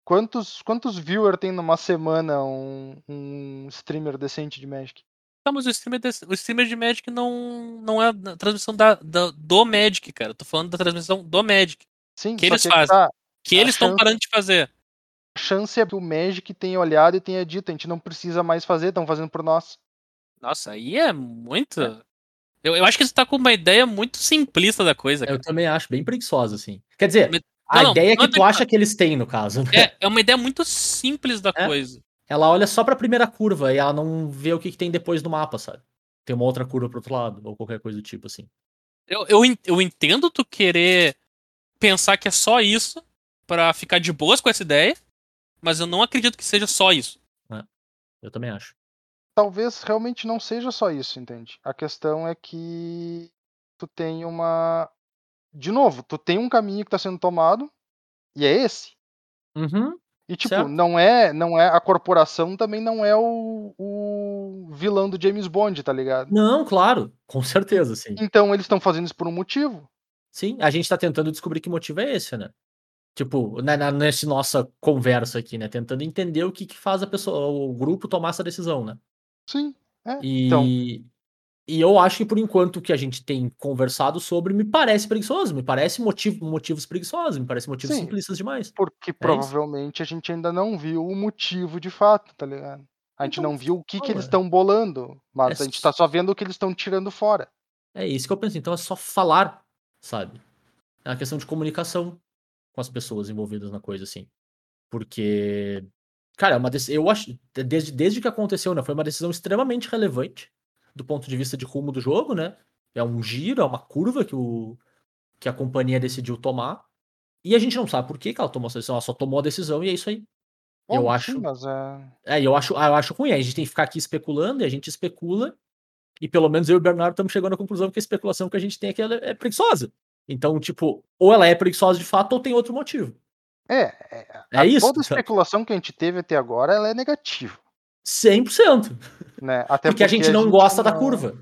Quantos, quantos viewers tem numa semana um, um streamer decente de Magic? Tá, mas o streamer, desse- o streamer de Magic não, não é a transmissão da, da- do Magic, cara. Eu tô falando da transmissão do Magic. Sim, Que eles que fazem. tá, Que eles estão chance- parando de fazer. a chance é que o Magic tenha olhado e tenha dito, a gente não precisa mais fazer, estão fazendo por nós. Nossa, aí é muito. Eu, eu acho que você tá com uma ideia muito simplista da coisa, cara. Eu também acho bem preguiçosa, assim. Quer dizer, Mas- a não, ideia não é que tu acha que eles têm, no caso. né? É, é uma ideia muito simples da É. coisa. Ela olha só pra primeira curva e ela não vê o que, que tem depois no mapa, sabe? Tem uma outra curva pro outro lado, ou qualquer coisa do tipo, assim. Eu, eu, eu entendo tu querer pensar que é só isso pra ficar de boas com essa ideia, mas eu não acredito que seja só isso. Eu também acho. Talvez realmente não seja só isso, entende? A questão é que tu tem uma. De novo, tu tem um caminho que tá sendo tomado, e é esse. Uhum. E tipo, Certo. não é, não é a corporação também não é o, o vilão do James Bond, tá ligado? Não, claro, com certeza, sim. Então eles estão fazendo isso por um motivo. Sim, a gente tá tentando descobrir que motivo é esse, né? Tipo, na, na, nessa nossa conversa aqui, né? Tentando entender o que, que faz a pessoa, o grupo tomar essa decisão, né? Sim. É. E, Então, e eu acho que por enquanto o que a gente tem conversado sobre me parece preguiçoso, me parece motivo, motivos preguiçosos, me parece motivos Sim. simplistas demais. porque provavelmente a gente ainda não viu o motivo de fato, tá ligado? A gente Então, não viu o que, que eles estão bolando, mas É a gente tá só vendo o que eles estão tirando fora. É isso que eu penso. Então é só falar, sabe? É uma questão de comunicação com as pessoas envolvidas na coisa, assim. Porque, cara, é uma eu acho, desde, desde que aconteceu, né? Foi uma decisão extremamente relevante do ponto de vista de rumo do jogo, né? É um giro, é uma curva que, o, que a companhia decidiu tomar. E a gente não sabe por que que ela tomou essa decisão. Ela só tomou a decisão e é isso aí. Eu Bom, acho- Sim, mas é... É, eu acho, eu acho ruim. A gente tem que ficar aqui especulando e a gente especula. E pelo menos eu e o Bernardo estamos chegando à conclusão que a especulação que a gente tem aqui é preguiçosa. Então, tipo, ou ela é preguiçosa de fato ou tem outro motivo. É, é, É isso. toda a especulação que a gente teve até agora ela é negativa. 100%. Né? Até porque a gente não gosta da curva.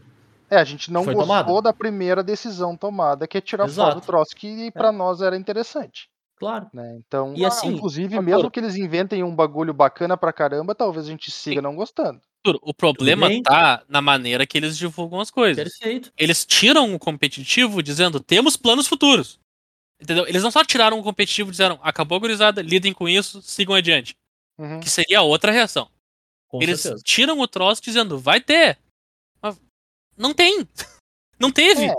É, a gente não foi gostou tomada. da primeira decisão tomada, que é tirar fora Exato. o troço que pra nós era interessante. Claro. né? Então, E assim, inclusive, mesmo que eles inventem um bagulho bacana pra caramba, talvez a gente siga não gostando. O problema tá na maneira que eles divulgam as coisas. Perfeito. Eles tiram o competitivo dizendo temos planos futuros. Entendeu? Eles não só tiraram o competitivo e disseram acabou a gurizada, lidem com isso, sigam adiante. Uhum. Que seria a outra reação. Com Eles certeza. tiram o troço dizendo vai ter. Mas não tem. Não teve. É.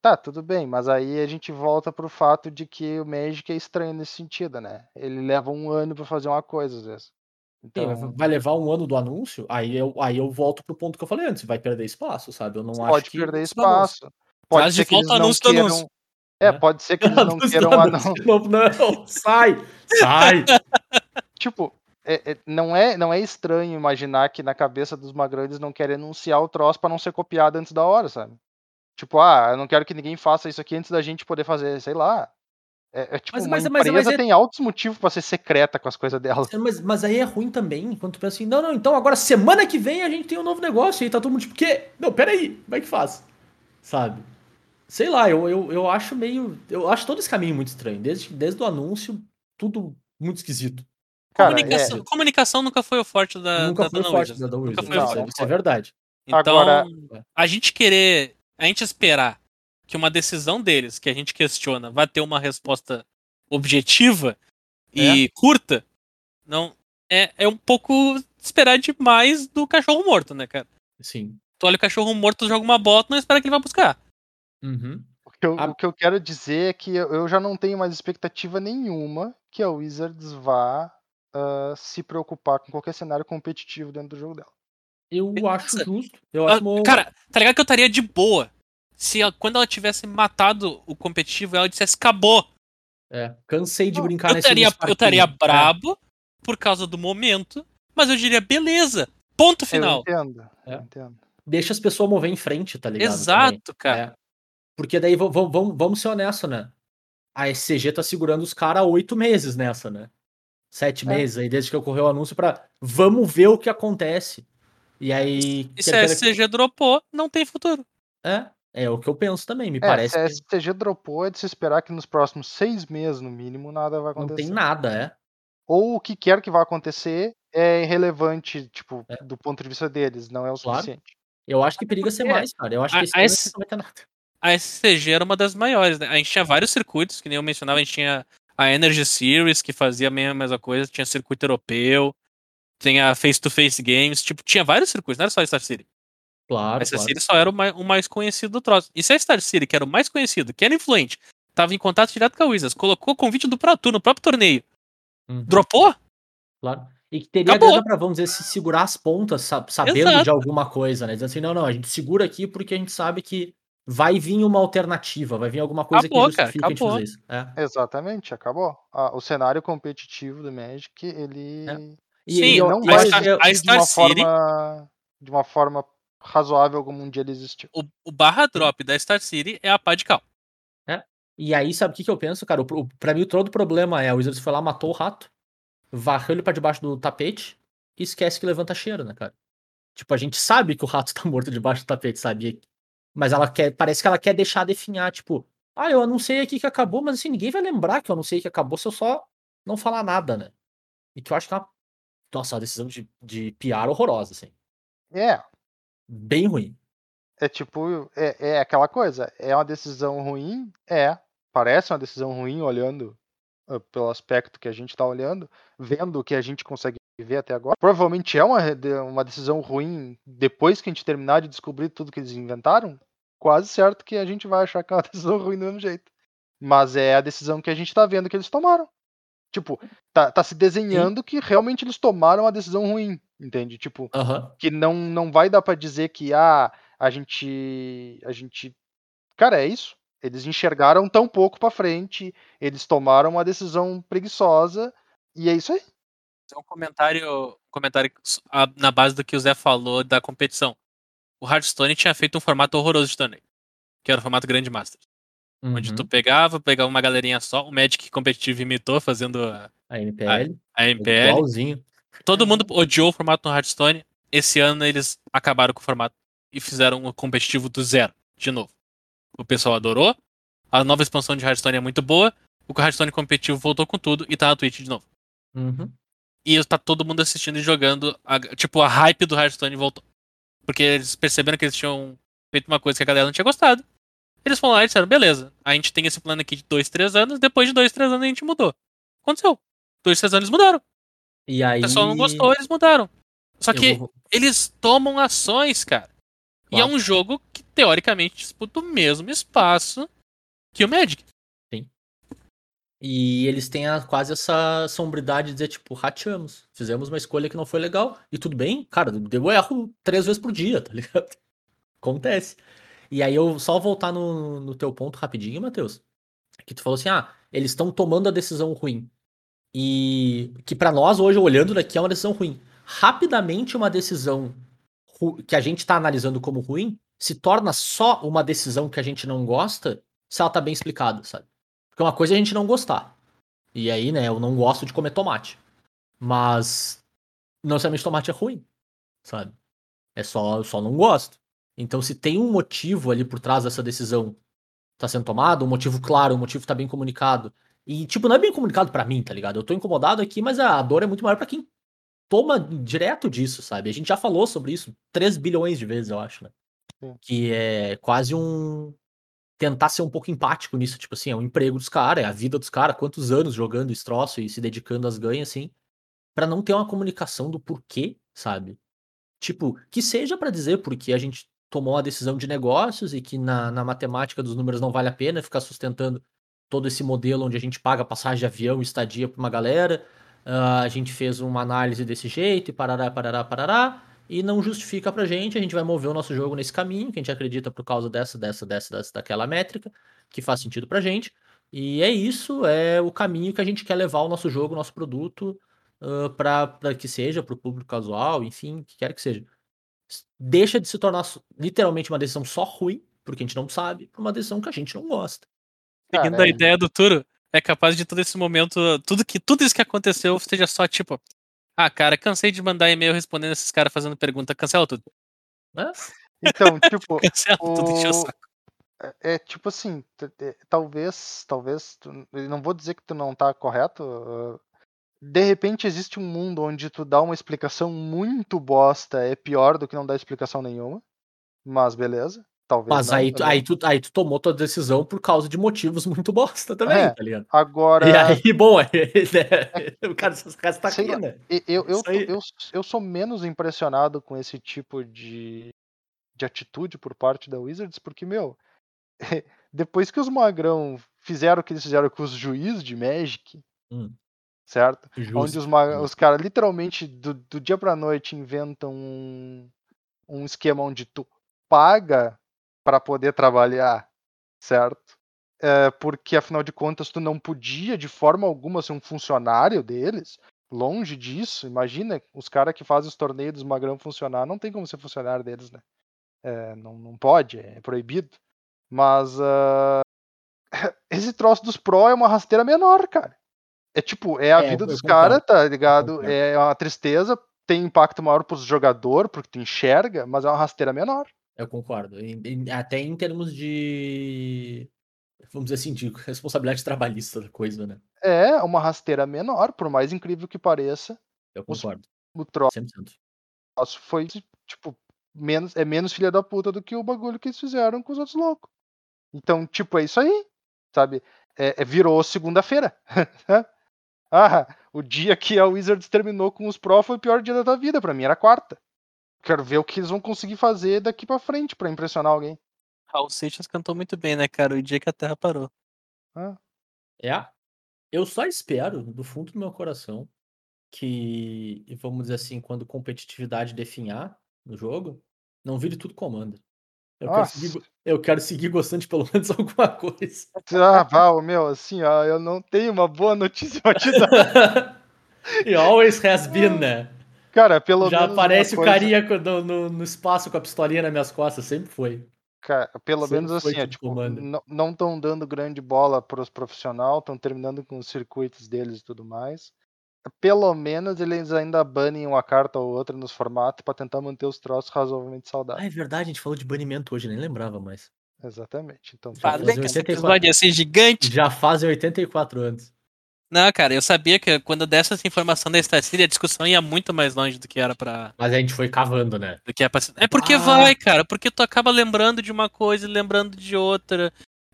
Tá, tudo bem, mas aí a gente volta pro fato de que o Magic é estranho nesse sentido, né? Ele leva um ano pra fazer uma coisa, às vezes. Sim, Então, mas vai levar um ano do anúncio, aí eu, aí eu volto pro ponto que eu falei antes, vai perder espaço, sabe? Eu não pode acho que. perder isso do anúncio. espaço. Pode Traz de ser que eles volta anúncio do queiram... anúncio. É, pode ser que eles não queiram anúncio. Não, não, sai! Sai! Tipo, é- é- não, é, não é estranho imaginar que na cabeça dos magrão eles não querem anunciar o troço pra não ser copiado antes da hora, sabe? Tipo, ah, eu não quero que ninguém faça isso aqui antes da gente poder fazer, sei lá. É, é tipo, Mas- mas- mas- empresa mas é- tem altos motivos pra ser secreta com as coisas dela. Mas, mas aí é ruim também, quando tu pensa assim, não, não, então agora semana que vem a gente tem um novo negócio, e aí tá todo mundo tipo, quê? Não, peraí, como é que faz? Sabe? Sei lá, eu, eu, eu acho meio. Eu acho todo esse caminho muito estranho. Desde, desde o anúncio, tudo muito esquisito. Cara, comunicação, comunicação nunca foi o forte da, Nunca da foi Dana forte Wizards. da da Nunca Wizards. foi Não, o Isso, forte. não isso é verdade. Então, Agora- a gente querer, a gente esperar que uma decisão deles, que a gente questiona, vai ter uma resposta objetiva e curta, não é, é um pouco esperar demais do cachorro morto, né, cara? Sim. Tu olha o cachorro morto, joga uma bota, não espera que ele vai buscar. Uhum. O que, eu, Ah. o que eu quero dizer é que eu eu já não tenho mais expectativa nenhuma que a Wizards vá ah, se preocupar com qualquer cenário competitivo dentro do jogo dela. Eu Beleza. acho justo. Eu Ah, acho Cara, tá ligado que eu estaria de boa se ela- quando ela tivesse matado o competitivo, ela dissesse acabou. É, cansei de Eu brincar Eu nesse eu estaria parquinho. brabo por causa do momento, mas eu diria beleza, ponto Eu final. entendo, É. eu entendo. Deixa as pessoas mover em frente, tá ligado? também. Exato, cara. É. Porque daí, vamos, vamos ser honestos, né? A SCG tá segurando os caras há oito meses nessa, né? Sete É. meses aí, desde que ocorreu o anúncio pra vamos ver o que acontece. E aí. E se a dizer que- SCG dropou, não tem futuro. É, é o que eu penso também. Me É, parece se a que STG dropou, é de se esperar que nos próximos seis meses, no mínimo, nada vai não acontecer. tem nada, é. Ou o que quer que vá acontecer é irrelevante, tipo, É. do ponto de vista deles, não é o Claro. suficiente. Eu acho que periga ser mais, cara. Eu acho a- que esse a S- não vai ter nada. A SCG era uma das maiores, né? A gente tinha vários circuitos, que nem eu mencionava, a gente tinha a Energy Series, que fazia a mesma, coisa, tinha circuito europeu, tinha face-to-face games, tipo, tinha vários circuitos, não era só a Star City. Claro, A Star claro. City só era o mais, o mais conhecido do troço. E se a Star City, que era o mais conhecido, que era influente, tava em contato direto com a Wizards, colocou o convite do Pro Tour no próprio torneio, Uhum, dropou? claro. E que teria grana pra, vamos dizer, se segurar as pontas, sa- sabendo Exato. de alguma coisa, né? Dizendo assim, não, não, a gente segura aqui porque a gente sabe que vai vir uma alternativa, vai vir alguma coisa Acabou, que cara, justifique a gente fazer isso. É. Exatamente, acabou. Ah, o cenário competitivo do Magic, ele, E, Sim, e eu- não vai Star- de Star uma City- forma de uma forma razoável como um dia ele existiu. O, o barra drop da Star City é a pá de cal. E aí, sabe o que, que eu penso, cara? O, pra mim, todo o problema é a Wizards foi lá, matou o rato, varreu ele pra debaixo do tapete e esquece que levanta cheiro, né, cara? Tipo, a gente sabe que o rato tá morto debaixo do tapete, sabe? Mas ela quer, parece que ela quer deixar definhar, tipo, ah, eu anunciei aqui que acabou, mas assim, ninguém vai lembrar que eu anunciei que acabou se eu só não falar nada, né? E que eu acho que é uma, nossa, uma decisão de, de PR horrorosa, assim. É, Bem ruim. é tipo, é, é aquela coisa, é uma decisão ruim? É, parece uma decisão ruim olhando ah, pelo aspecto que a gente tá olhando, vendo o que a gente consegue ver até agora. Provavelmente é uma, uma decisão ruim depois que a gente terminar de descobrir tudo que eles inventaram. Quase certo que a gente vai achar que é uma decisão ruim do mesmo jeito. Mas é a decisão que a gente tá vendo que eles tomaram. Tipo, tá, tá se desenhando que realmente eles tomaram uma decisão ruim, entende? Tipo, que não, não vai dar pra dizer que ah, a gente a gente cara, é isso. Eles enxergaram tão pouco pra frente, eles tomaram uma decisão preguiçosa e é isso aí. um comentário, um comentário a- na base do que o Zé falou da competição. O Hearthstone tinha feito um formato horroroso de torneio, que era o formato Grande Masters, onde Uhum. tu pegava, pegava uma galerinha só, o Magic competitivo imitou fazendo a, A NPL. a MPL. Igualzinho. Todo mundo odiou o formato no Hearthstone. Esse ano eles acabaram com o formato e fizeram um competitivo do zero, de novo. O pessoal adorou. A nova expansão de Hearthstone é muito boa. o Hearthstone competitivo voltou com tudo e tá na Twitch de novo. Uhum. E tá todo mundo assistindo e jogando. a- tipo, a hype do Hearthstone voltou. Porque eles perceberam que eles tinham feito uma coisa que a galera não tinha gostado. Eles foram lá e disseram, beleza, a gente tem esse plano aqui de dois, três anos, depois de dois, três anos a gente mudou. Aconteceu. Dois, três anos eles mudaram. E aí. O pessoal não gostou, eles mudaram. Só que vou- eles tomam ações, cara. E é Claro. um jogo que, teoricamente, disputa o mesmo espaço que o Magic. E eles têm a- quase essa sombridade de dizer, tipo, rateamos. Fizemos uma escolha que não foi legal. E tudo bem, cara, deu erro três vezes por dia, tá ligado? Acontece. E aí eu só voltar no, no teu ponto rapidinho, Matheus. Que tu falou assim, ah, eles estão tomando a decisão ruim. E que pra nós, hoje, olhando daqui, é uma decisão ruim. Rapidamente, uma decisão que a gente tá analisando como ruim se torna só uma decisão que a gente não gosta se ela tá bem explicada, sabe? Porque uma coisa é a gente não gostar. E aí, né, eu não gosto de comer tomate. Mas não necessariamente tomate é ruim, sabe? É só, eu só não gosto. Então, se tem um motivo ali por trás dessa decisão tá sendo tomada, um motivo claro, um motivo tá bem comunicado. E, tipo, não é bem comunicado pra mim, tá ligado? Eu tô incomodado aqui, mas a dor é muito maior pra quem toma direto disso, sabe? A gente já falou sobre isso 3 bilhões de vezes, eu acho, né? Sim. Que é quase um tentar ser um pouco empático nisso, tipo assim, é o emprego dos caras, é a vida dos caras, quantos anos jogando esse troço e se dedicando às ganhas, assim, pra não ter uma comunicação do porquê, sabe? Tipo, que seja pra dizer porque a gente tomou uma decisão de negócios e que na, na matemática dos números não vale a pena ficar sustentando todo esse modelo onde a gente paga passagem de avião e estadia pra uma galera, ah, a gente fez uma análise desse jeito e parará, parará, parará, e não justifica pra gente, a gente vai mover o nosso jogo nesse caminho, que a gente acredita por causa dessa, dessa, dessa, dessa, daquela métrica, que faz sentido pra gente, e é isso, é o caminho que a gente quer levar o nosso jogo, o nosso produto, uh, para que seja para o público casual, enfim, que quer que seja. Deixa de se tornar literalmente uma decisão só ruim, porque a gente não sabe, pra uma decisão que a gente não gosta. Seguindo Cara, a é- ideia do Turo, é capaz de todo esse momento, tudo, que, tudo isso que aconteceu seja só tipo. Ah, cara, cansei de mandar e-mail respondendo esses caras fazendo pergunta. Cancela tudo. Então, tipo, Cancela tudo, o O- saco. é é tipo assim, talvez, talvez, tu- não vou dizer que tu não tá correto. uh, De repente existe um mundo onde tu dá uma explicação muito bosta, é pior do que não dar explicação nenhuma. Mas beleza, talvez Mas não, aí, tu, aí, tu, aí tu tomou tua decisão por causa de motivos muito bosta também, É, tá ligado? Agora, E aí, bom, é, né, o cara, esse cara tá aqui, né? eu, eu, eu, eu sou menos impressionado com esse tipo de, de atitude por parte da Wizards, porque, meu, depois que os magrão fizeram o que eles fizeram com os juízes de Magic, Hum. certo? Justo. Onde os, justo. os caras literalmente do, do dia pra noite inventam um, um esquema onde tu paga para poder trabalhar, certo? É, porque afinal de contas tu não podia de forma alguma ser um funcionário deles. Longe disso, imagina os caras que fazem os torneios dos magrão funcionar, não tem como ser funcionário deles, né? É, não, não pode, é proibido. Mas ah, esse troço dos pró é uma rasteira menor, cara. É tipo, é a É, vida dos caras, tá ligado? É uma tristeza, tem impacto maior pros jogadores, porque tu enxerga, mas é uma rasteira menor. Eu concordo. Em- em- até em termos de. Vamos dizer assim, de responsabilidade trabalhista da coisa, né? É uma rasteira menor, por mais incrível que pareça. Eu concordo. O troço 100%. foi, tipo, menos, é menos filha da puta do que o bagulho que eles fizeram com os outros loucos. Então, tipo, é isso aí, sabe? É, é- virou segunda-feira. ah, o dia que a Wizards terminou com os Pro foi o pior dia da tua vida. Pra mim era quarta. Quero ver o que eles vão conseguir fazer daqui pra frente pra impressionar alguém. Raul Seixas cantou muito bem, né, cara? O dia que a Terra parou. Ah, É. Eu só espero, do fundo do meu coração, que, e vamos dizer assim, quando competitividade definhar no jogo, não vire tudo comando. Eu quero, seguir, eu quero seguir gostando de pelo menos alguma coisa. ah Val, meu, assim, ó, eu não tenho uma boa notícia pra te dar. e always has been, né? Cara, pelo Já aparece o coisa- carinha no, no, no espaço com a pistolinha nas minhas costas, sempre foi. Cara, pelo Sempre menos assim, tudo tipo, comando. não- não estão dando grande bola pros profissionais, estão terminando com os circuitos deles e tudo mais. Pelo menos eles ainda banem uma carta ou outra nos formatos pra tentar manter os troços razoavelmente Ah, saudáveis. é verdade, a gente falou de banimento hoje, nem lembrava mais. Exatamente. Então, Falei fazer que esse 84. episódio ia ser gigante. Já fazem 84 anos. Não, cara, eu sabia que quando desse essa informação da Starseed, a discussão ia muito mais longe do que era pra. Mas a gente foi cavando, né? Do que é, pra... é porque Ah. vai, cara. Porque tu acaba lembrando de uma coisa e lembrando de outra.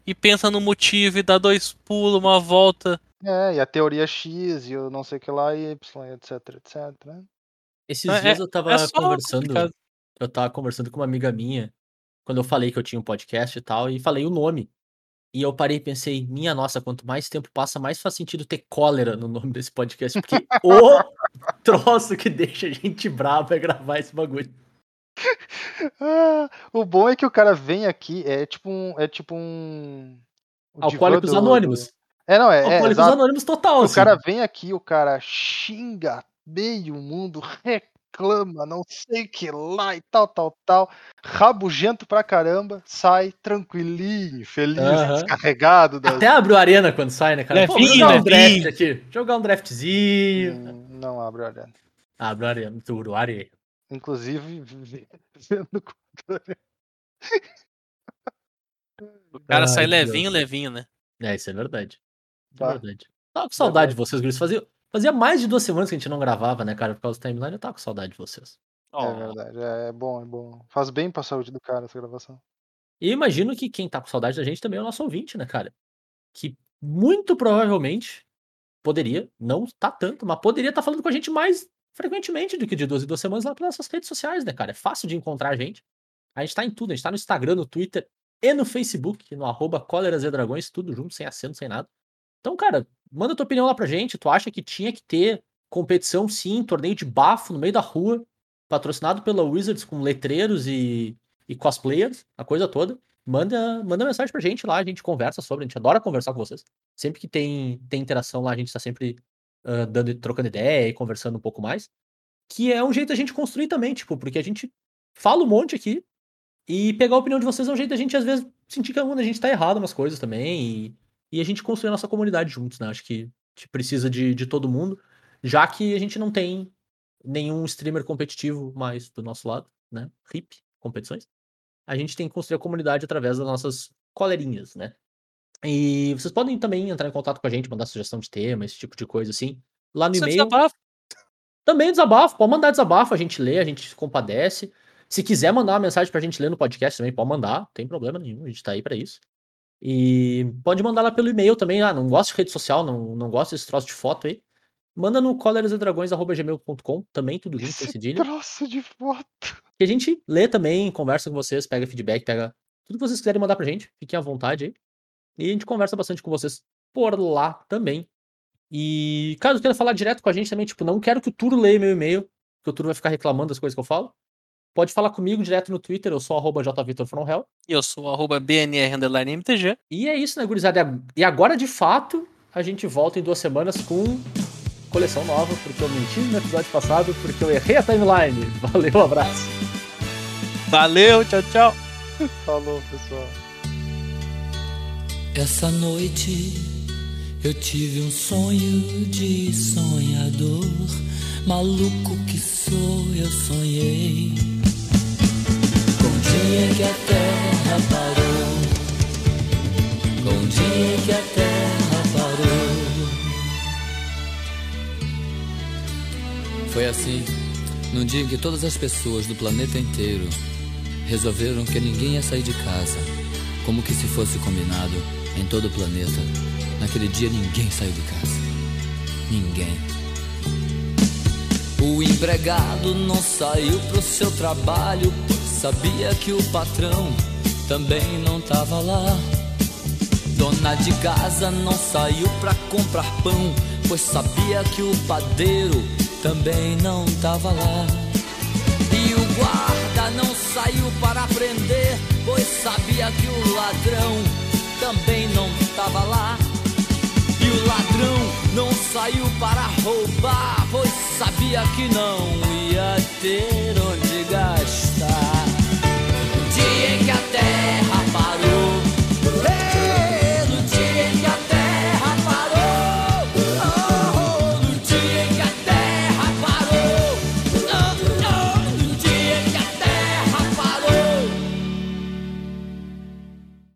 E pensa no motivo e dá dois pulos, uma volta. É, e a teoria X e o não sei o que lá, e Y, etc, etc. né? Esses É- dias eu tava é conversando. complicado. Eu tava conversando com uma amiga minha. Quando eu falei que eu tinha um podcast e tal, e falei o nome. E eu parei e pensei, minha nossa, quanto mais tempo passa, mais faz sentido ter cólera no nome desse podcast. Porque o troço que deixa a gente bravo é gravar esse bagulho. Ah, o bom é que o cara vem aqui, é tipo um. É tipo um. Alcoólicos do- Anônimos. É, não, é. é Alcoólicos exato. Anônimos total, O assim. cara vem aqui, o cara xinga meio mundo, reclama, não sei o que lá e tal, tal, tal. Rabugento pra caramba, sai tranquilinho, feliz, Aham. descarregado das. Até abre o arena quando sai, né, cara? Pô, Levinho, jogar um draft levinho. aqui. Jogar um draftzinho. Hum, Não abre a arena. Abre o arena, tudo, o arena. Inclusive, vendo controle. O cara Ai, sai Deus. levinho, levinho, né? É, isso é verdade. Isso é Tá. verdade. Tava com saudade de vocês, Gris. Fazia, fazia mais de duas semanas que a gente não gravava, né, cara? Por causa do timeline, eu tava com saudade de vocês. Ó, É verdade, é, é bom, é bom. Faz bem pra saúde do cara essa gravação. E imagino que quem tá com saudade da gente também é o nosso ouvinte, né, cara? Que muito provavelmente poderia, não tá tanto, mas poderia estar falando com a gente mais frequentemente do que de duas em duas semanas lá pelas nossas redes sociais, né, cara? É fácil de encontrar a gente. A gente tá em tudo, a gente tá no Instagram, no Twitter e no Facebook, no arroba Cóleras e Dragões, tudo junto, sem acento, sem nada. Então, cara, manda tua opinião lá pra gente. Tu acha que tinha que ter competição, sim, torneio de bafo no meio da rua, patrocinado pela Wizards com letreiros e, e cosplayers, a coisa toda? Manda, manda mensagem pra gente lá, a gente conversa sobre, a gente adora conversar com vocês. Sempre que tem, tem interação lá, a gente tá sempre ah, dando, trocando ideia e conversando um pouco mais. Que é um jeito da gente construir também, tipo, porque a gente fala um monte aqui e pegar a opinião de vocês é um jeito da gente, às vezes, sentir que a gente tá errado umas coisas também e, e a gente construir a nossa comunidade juntos, né? Acho que precisa de, de todo mundo, já que a gente não tem nenhum streamer competitivo mais do nosso lado, né? RIP, competições. A gente tem que construir a comunidade através das nossas colerinhas, né? E vocês podem também entrar em contato com a gente, mandar sugestão de tema, esse tipo de coisa assim. Lá no Isso é e-mail. desabafo. Também desabafo, pode mandar desabafo, a gente lê, a gente compadece. Se quiser mandar uma mensagem pra gente ler no podcast também, pode mandar, não tem problema nenhum, a gente tá aí pra isso. E pode mandar lá pelo e-mail também, ah, não gosto de rede social, não, não gosto desse troço de foto aí. Manda no colerasedragões.gmail.com, também tudo junto, sem cedilha. Troço de foto. Que a gente lê também, conversa com vocês, pega feedback, pega tudo que vocês quiserem mandar pra gente, fiquem à vontade aí. E a gente conversa bastante com vocês por lá também. E caso queira falar direto com a gente também, tipo, não quero que o Turo leia meu e-mail, porque o Turo vai ficar reclamando das coisas que eu falo. Pode falar comigo direto no Twitter, eu sou arroba jvitorfromhell. E eu sou arroba BNR_MTG. E é isso, né, gurizada? E agora, de fato, a gente volta em duas semanas com coleção nova, porque eu menti no episódio passado, porque eu errei a timeline. Valeu, abraço. Valeu, tchau, tchau. Falou, pessoal. Essa noite eu tive um sonho de sonhador. Maluco que sou, eu sonhei. Dia que a terra parou. Com dia que a terra parou. Foi assim, num dia em que todas as pessoas do planeta inteiro resolveram que ninguém ia sair de casa. Como que se fosse combinado em todo o planeta. Naquele dia ninguém saiu de casa. Ninguém. O empregado não saiu pro seu trabalho, sabia que o patrão também não tava lá. Dona de casa não saiu pra comprar pão, pois sabia que o padeiro também não tava lá. E o guarda não saiu para prender, pois sabia que o ladrão também não tava lá. E o ladrão não saiu para roubar, pois sabia que não ia ter dia em que a terra